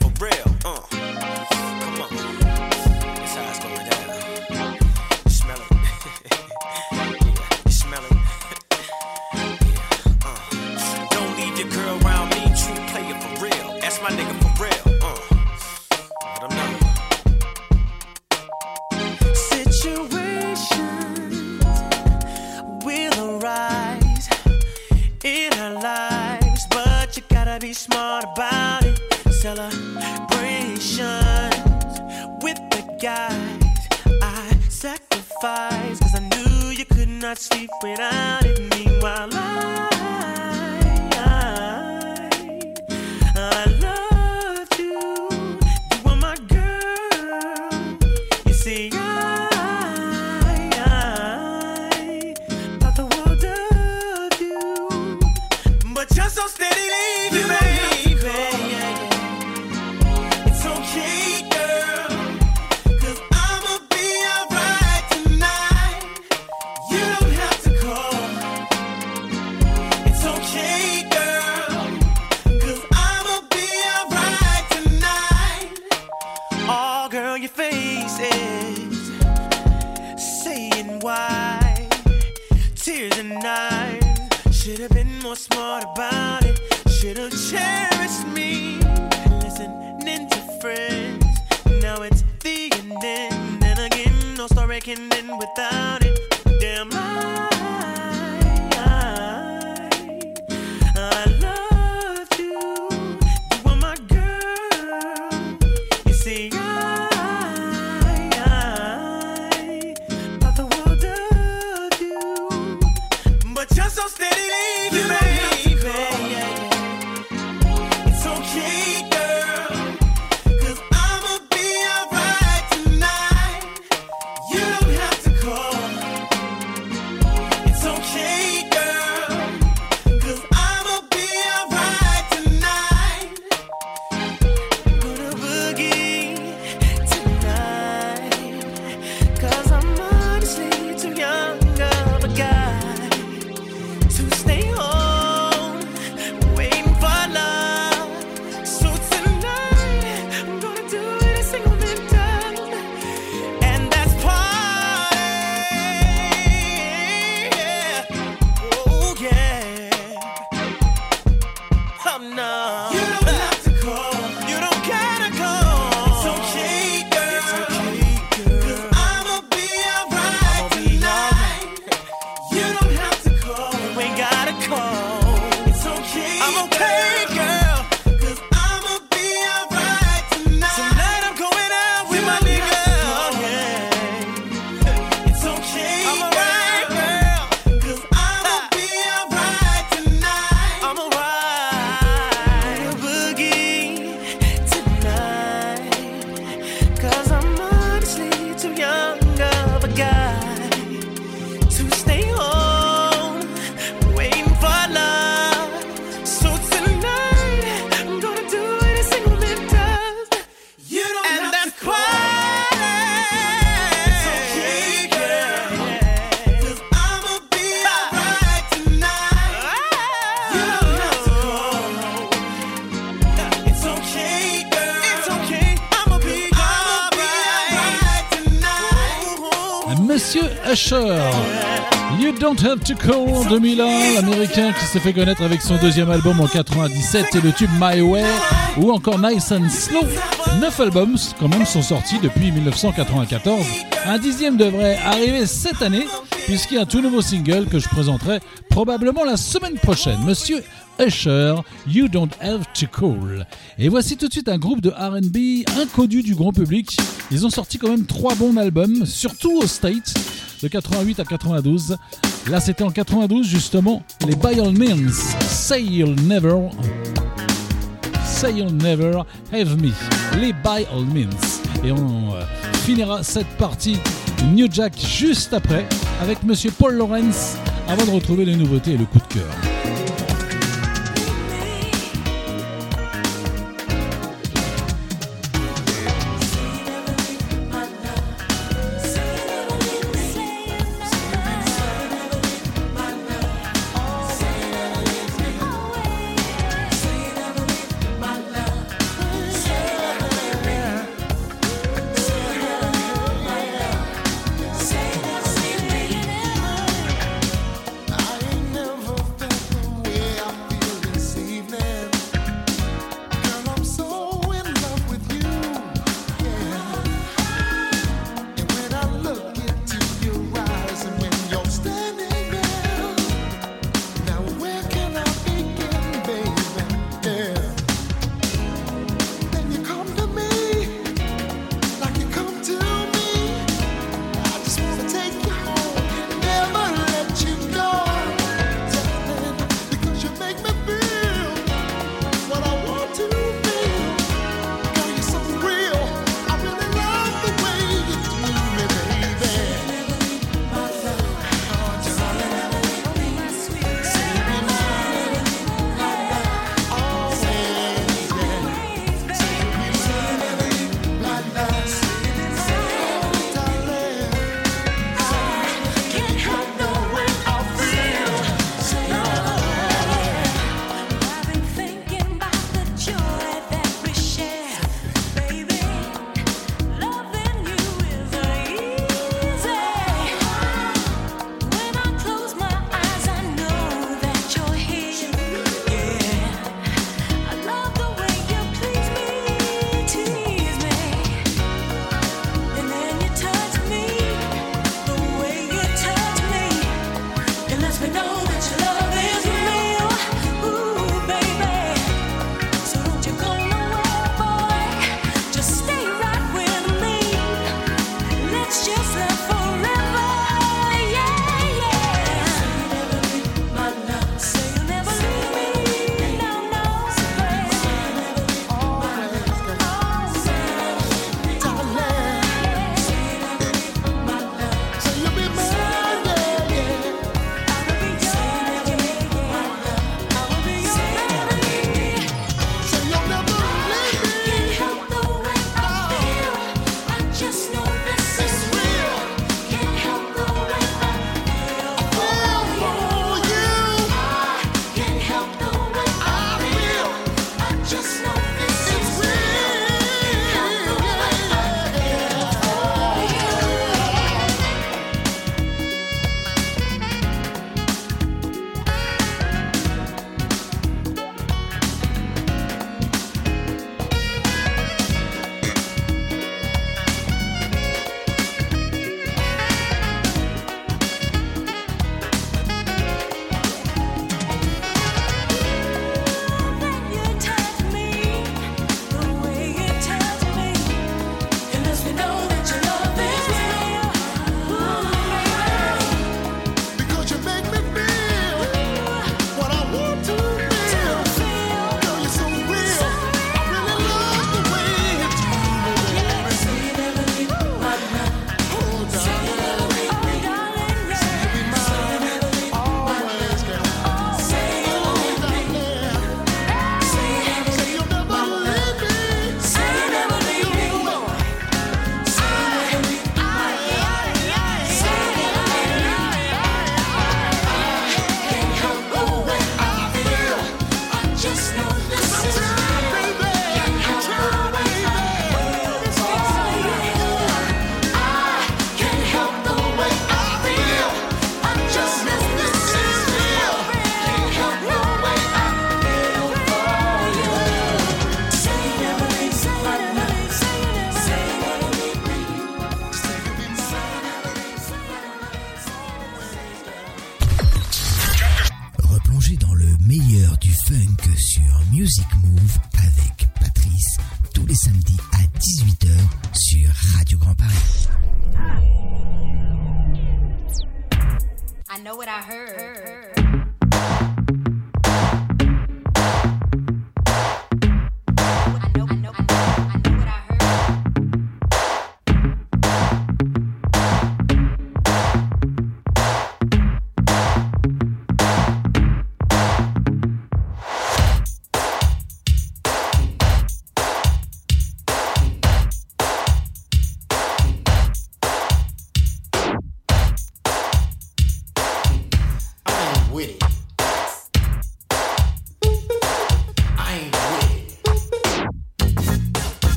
To Call 2001, l'américain qui s'est fait connaître avec son deuxième album en 97 et le tube My Way ou encore Nice and Slow Neuf albums quand même sont sortis depuis 1994. Un dixième devrait arriver cette année puisqu'il y a un tout nouveau single que je présenterai probablement la semaine prochaine. Monsieur Usher, You Don't Have to Call. Et voici tout de suite un groupe de R&B inconnu du grand public. Ils ont sorti quand même trois bons albums, surtout aux States, de 88 à 92. Là, c'était en 92 justement, les By All Means, Say You'll Never Say You'll Never Have Me, les By All Means. Et on euh, finira cette partie New Jack juste après avec Monsieur Paul Lawrence avant de retrouver les nouveautés et le coup de cœur.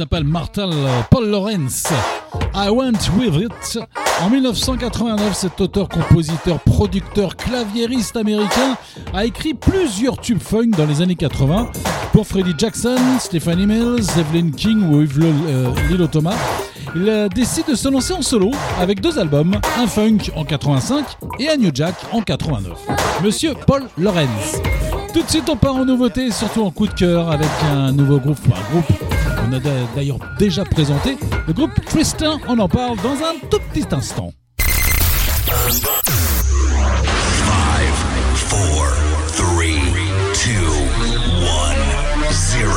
s'appelle Martel euh, Paul Lawrence. I Went With It. En 1989, cet auteur, compositeur, producteur, claviériste américain a écrit plusieurs tubes funk dans les années 80 pour Freddie Jackson, Stephanie Mills, Evelyn King ou Lilo euh, Thomas. Il décide de se lancer en solo avec deux albums, un funk en 85 et un New Jack en 89. Monsieur Paul Lawrence. Tout de suite, on part en nouveauté, surtout en coup de cœur avec un nouveau groupe, un groupe qu'on a d'ailleurs déjà présenté, le groupe Tristan, on en parle dans un tout petit instant. 5, 4, 3, 2, 1, 0.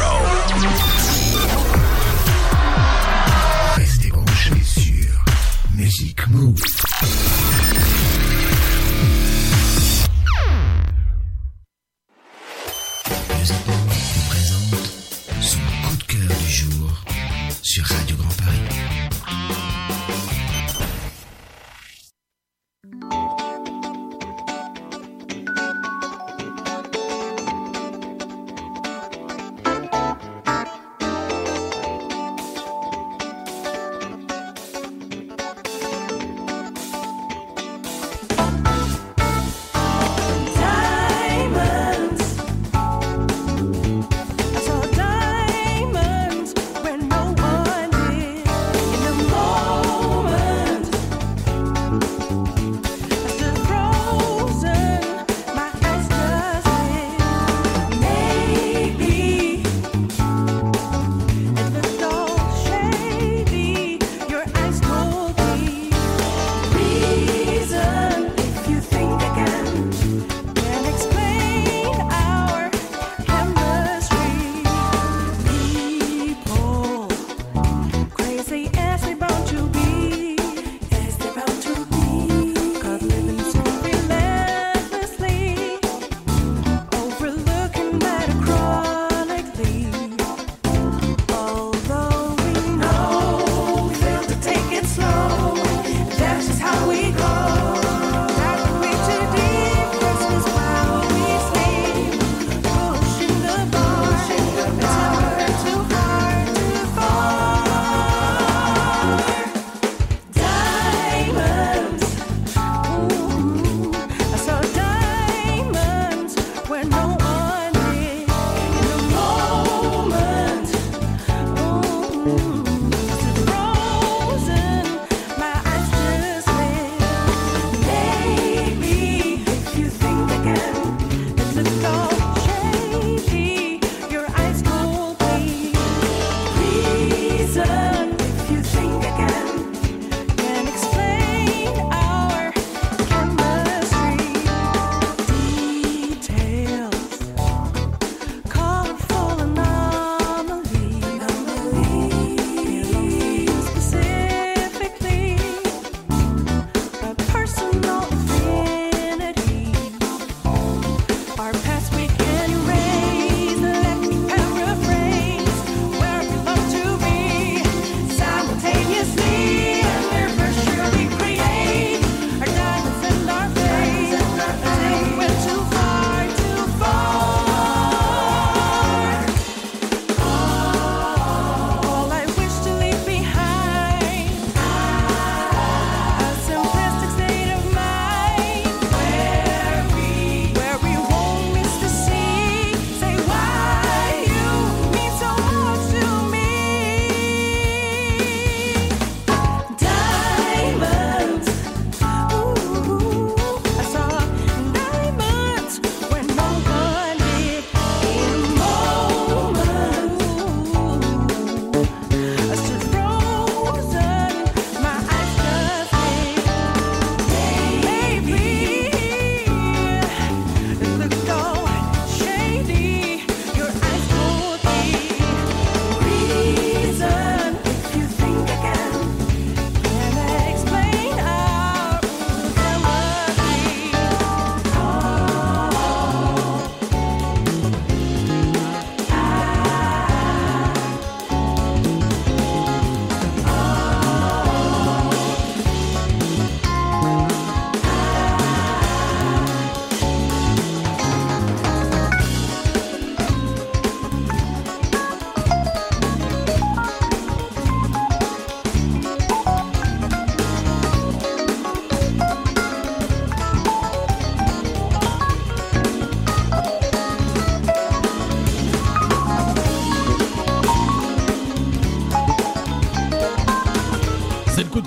Restez branchés sur Music Moves.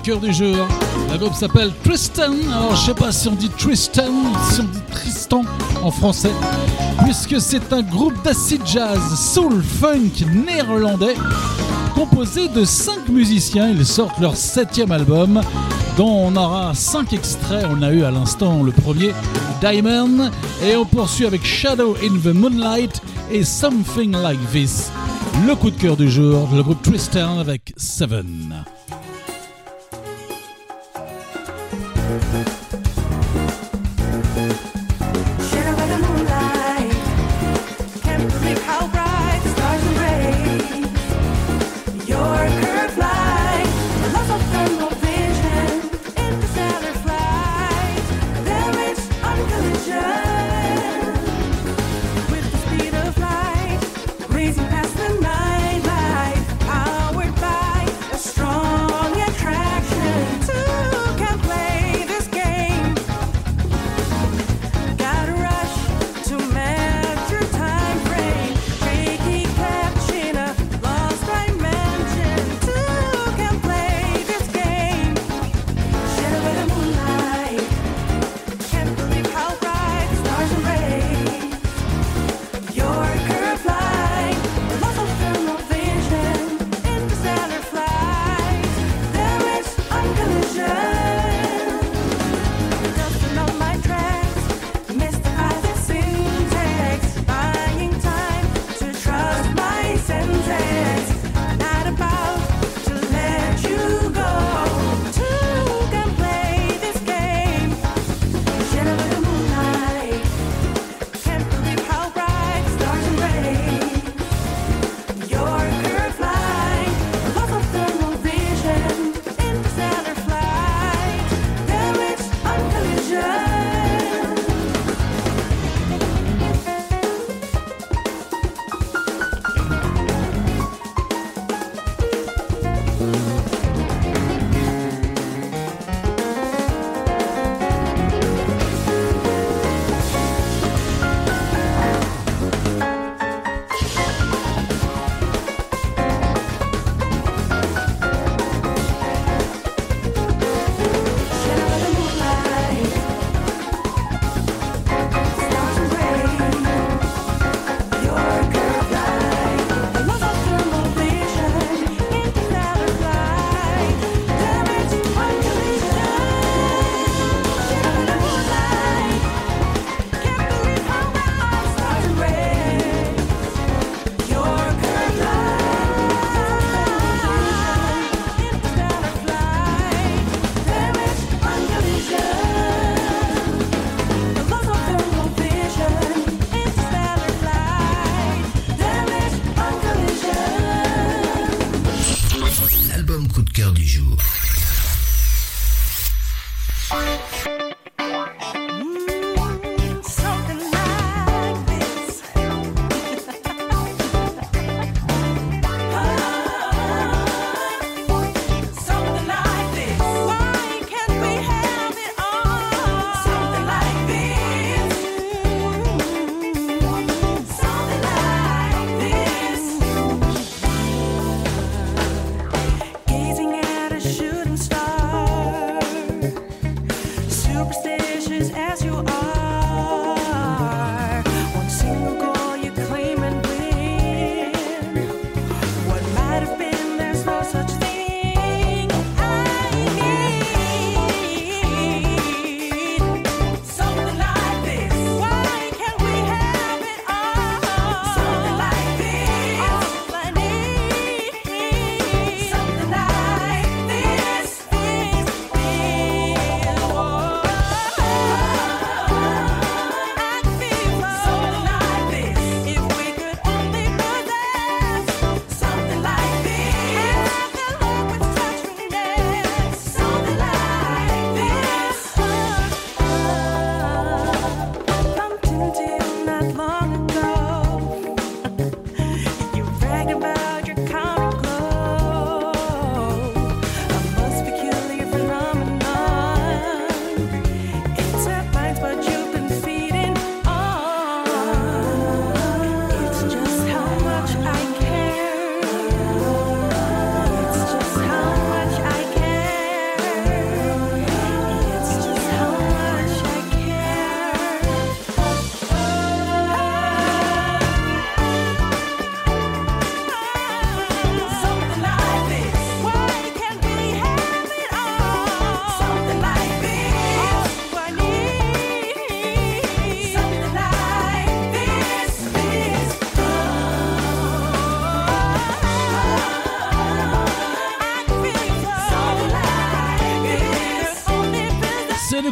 Cœur du jour. Le groupe s'appelle Tristan. Alors je sais pas si on dit Tristan si on dit Tristan en français, puisque c'est un groupe d'acid jazz, soul, funk néerlandais, composé de 5 musiciens. Ils sortent leur septième album, dont on aura 5 extraits. On a eu à l'instant le premier, Diamond, et on poursuit avec Shadow in the Moonlight et Something Like This. Le coup de cœur du jour, le groupe Tristan avec Seven.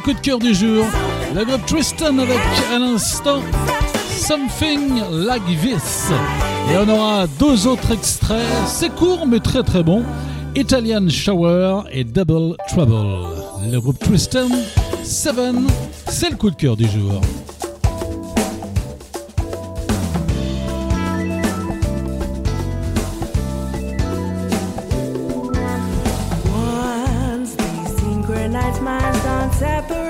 Coup de cœur du jour. Le groupe Tristan avec à l'instant Something Like This. Et on aura deux autres extraits. C'est court mais très très bon. Italian Shower et Double Trouble. Le groupe Tristan, Seven, c'est le coup de cœur du jour. On separate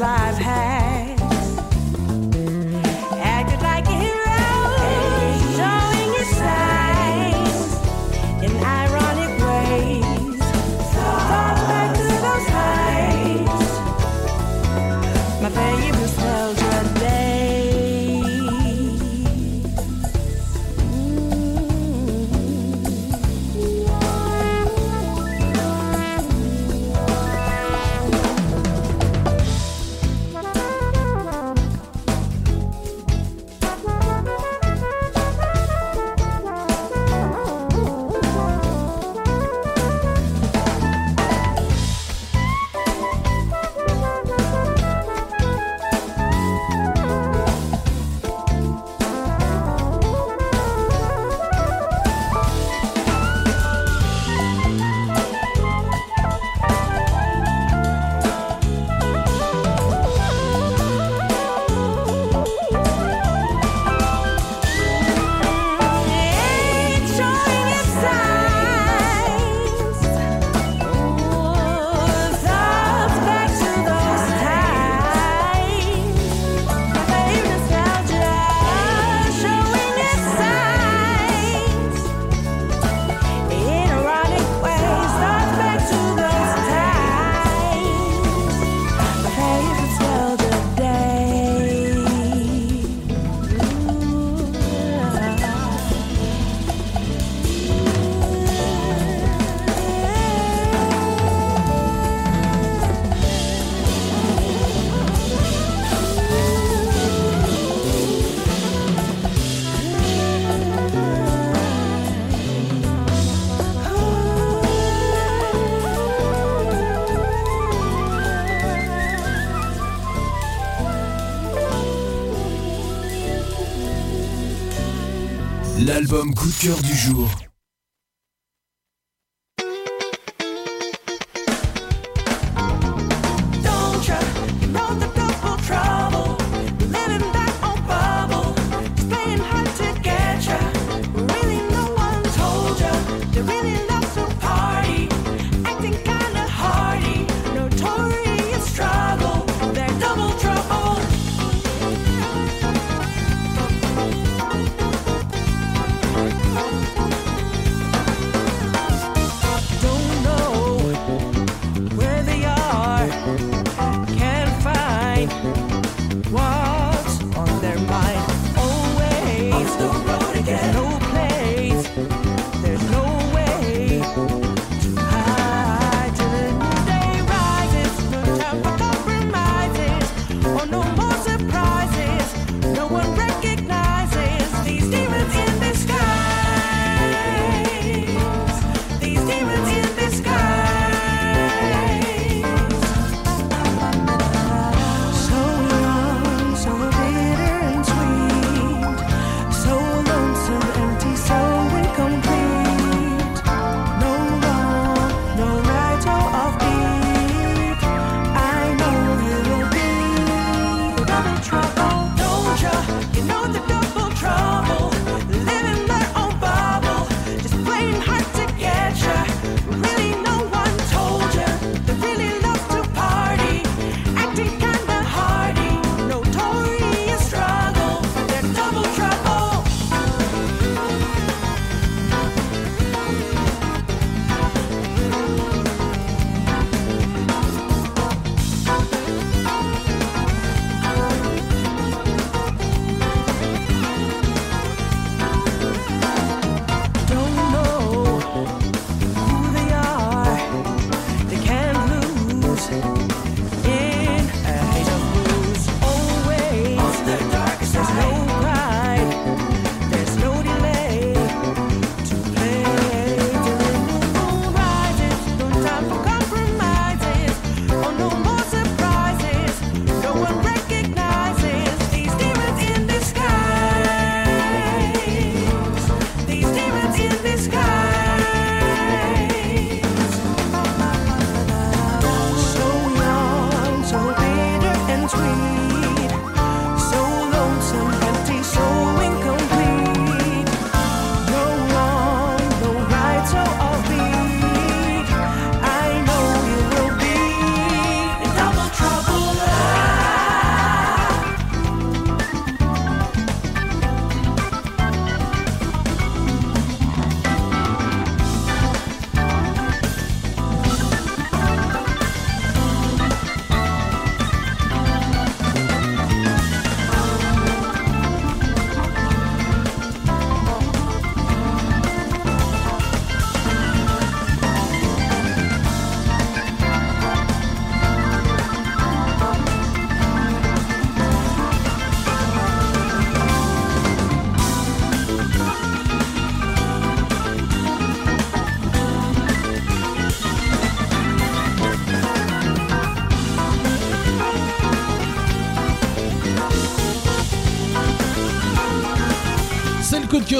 life L'album coup de cœur du jour.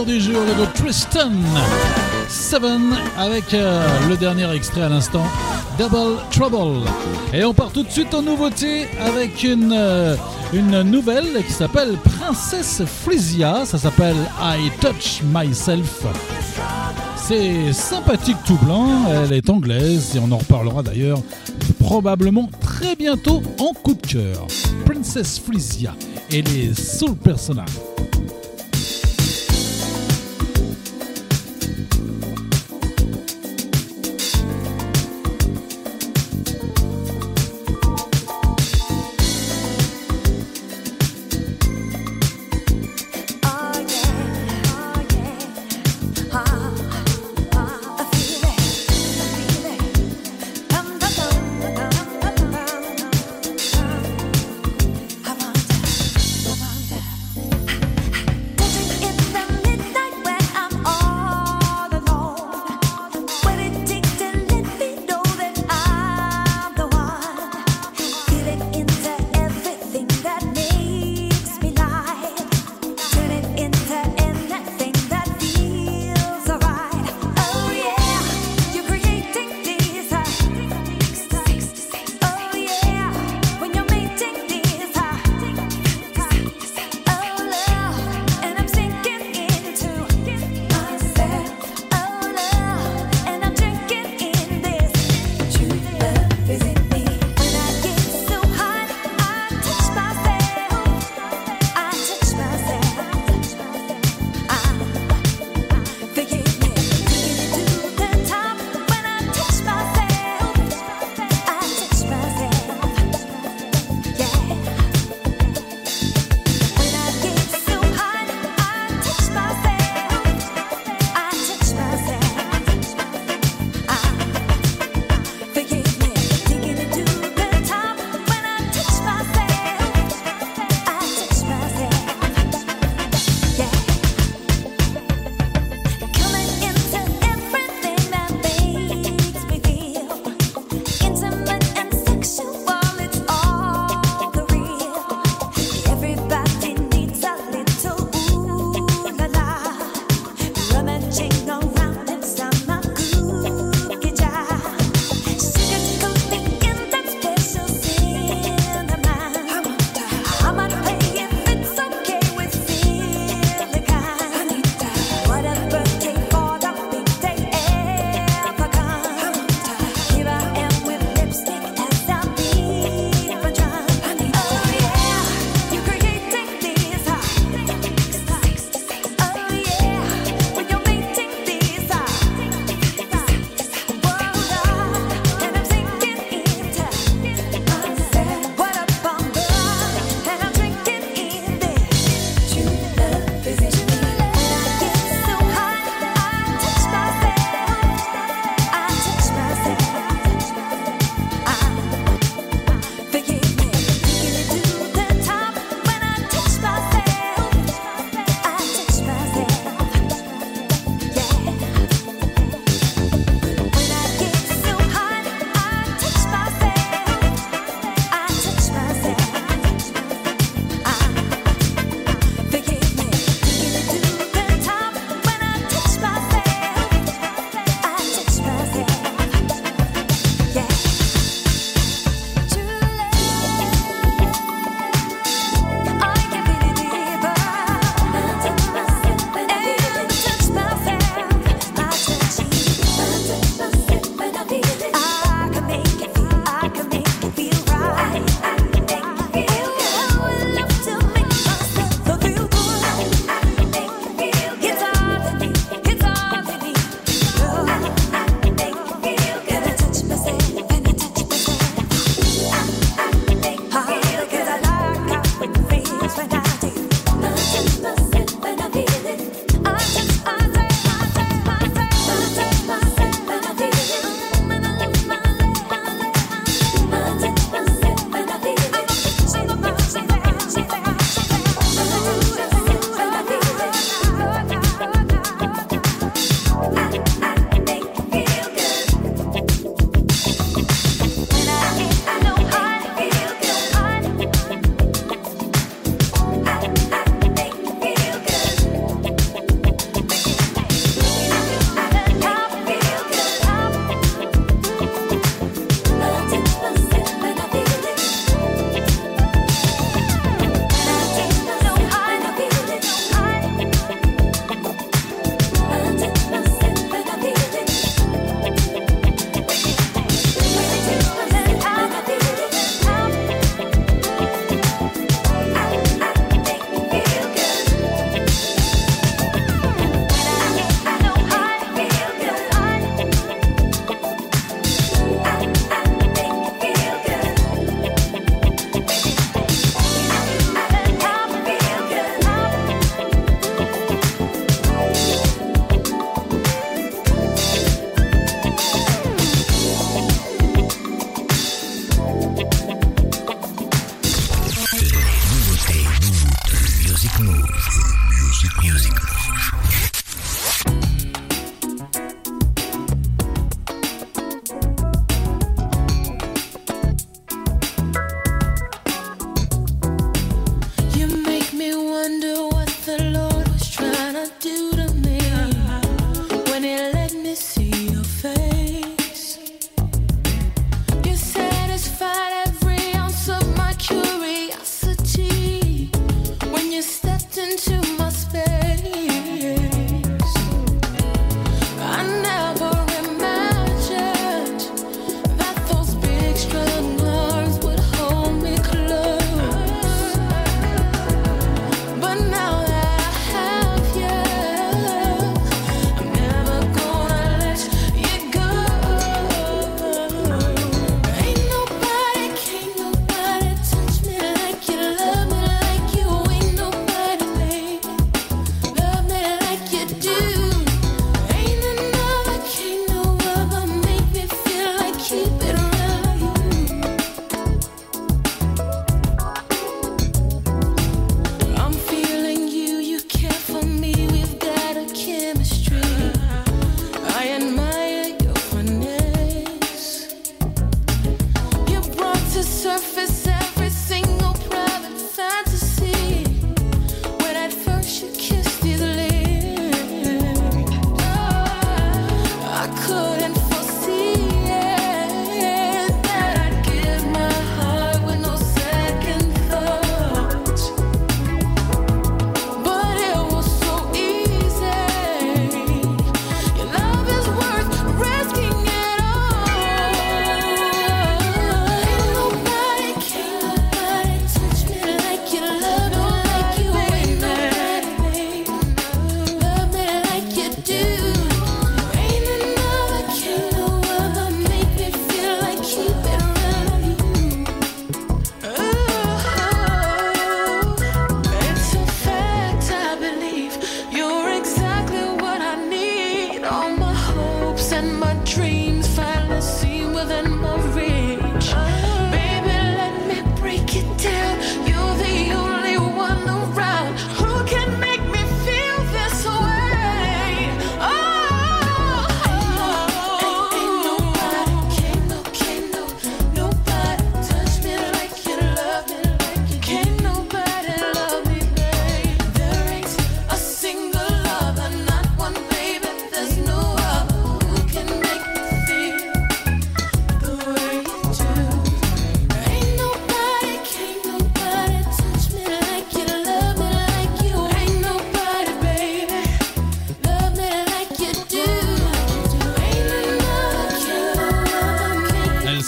Du jour, groupe Tristan. Seven avec euh, le dernier extrait à l'instant, Double Trouble. Et on part tout de suite en nouveauté avec une, euh, une nouvelle qui s'appelle Princesse Frisia. Ça s'appelle I Touch Myself. C'est sympathique tout blanc, elle est anglaise et on en reparlera d'ailleurs probablement très bientôt en coup de cœur. Princess Frisia et les Soul Persona.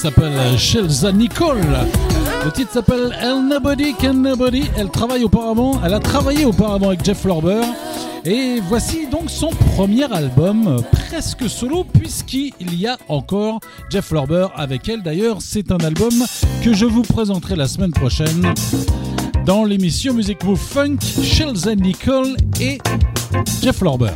S'appelle Shelza Nicole. Le titre s'appelle Elle Nobody Can Nobody. Elle travaille auparavant, elle a travaillé auparavant avec Jeff Lorber. Et voici donc son premier album euh, presque solo puisqu'il y a encore Jeff Lorber avec elle. D'ailleurs, c'est un album que je vous présenterai la semaine prochaine dans l'émission Music Move Funk, Shelza Nicole et Jeff Lorber.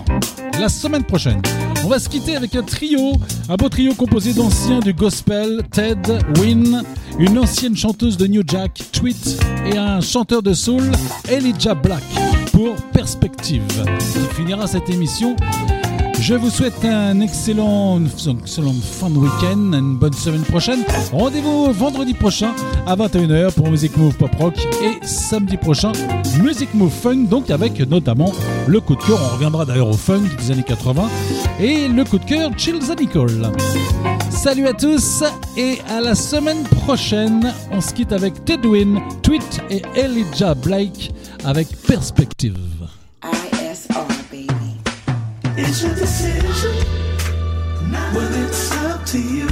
La semaine prochaine, on va se quitter avec un trio, un beau trio composé d'anciens du gospel, Ted, Win, une ancienne chanteuse de New Jack, Tweet, et un chanteur de soul, Elijah Black, pour Perspective, qui finira cette émission. Je vous souhaite un excellent, fin de week-end, une bonne semaine prochaine. Rendez-vous vendredi prochain à 21h pour Music Move Pop Rock et samedi prochain Music Move Funk, donc avec notamment le coup de cœur. On reviendra d'ailleurs au funk des années 80 et le coup de cœur Chills Nicole. Salut à tous et à la semaine prochaine. On se quitte avec Tedwin, Tweet et Elijah Blake avec Perspective. It's your decision. Well, it's up to you.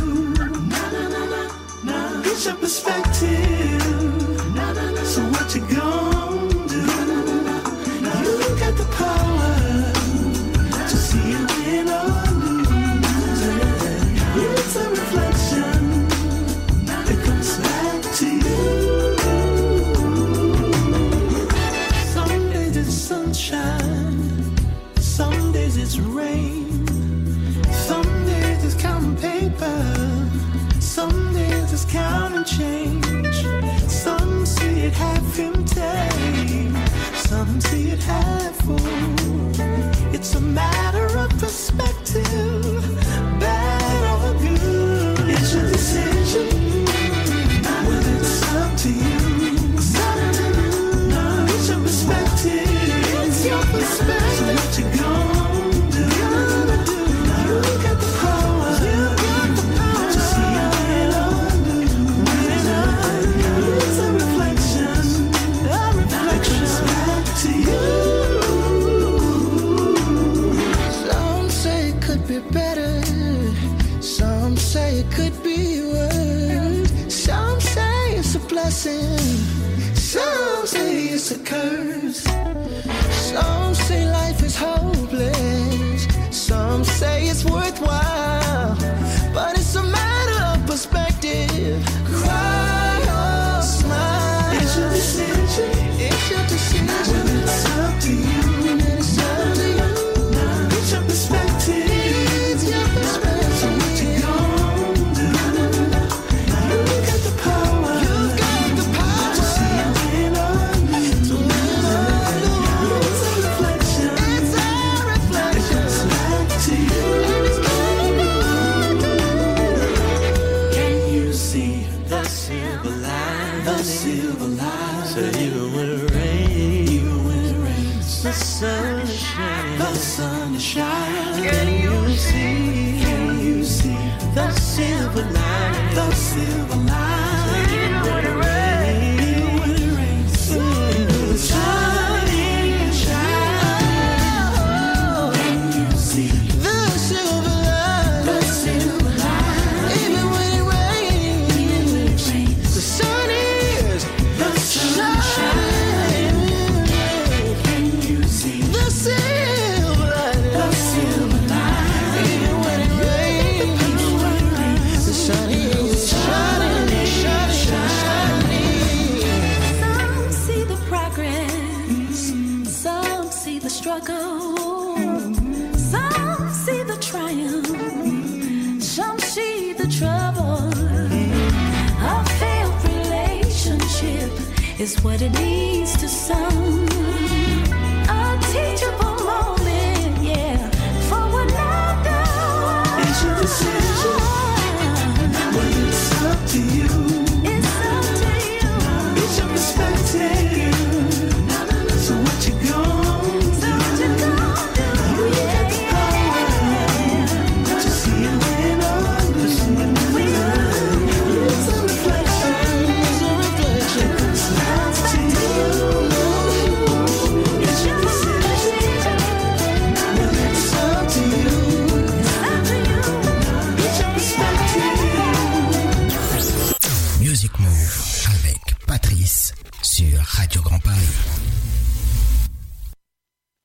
It's your perspective. So what you gonna It's a matter of perspective. What it means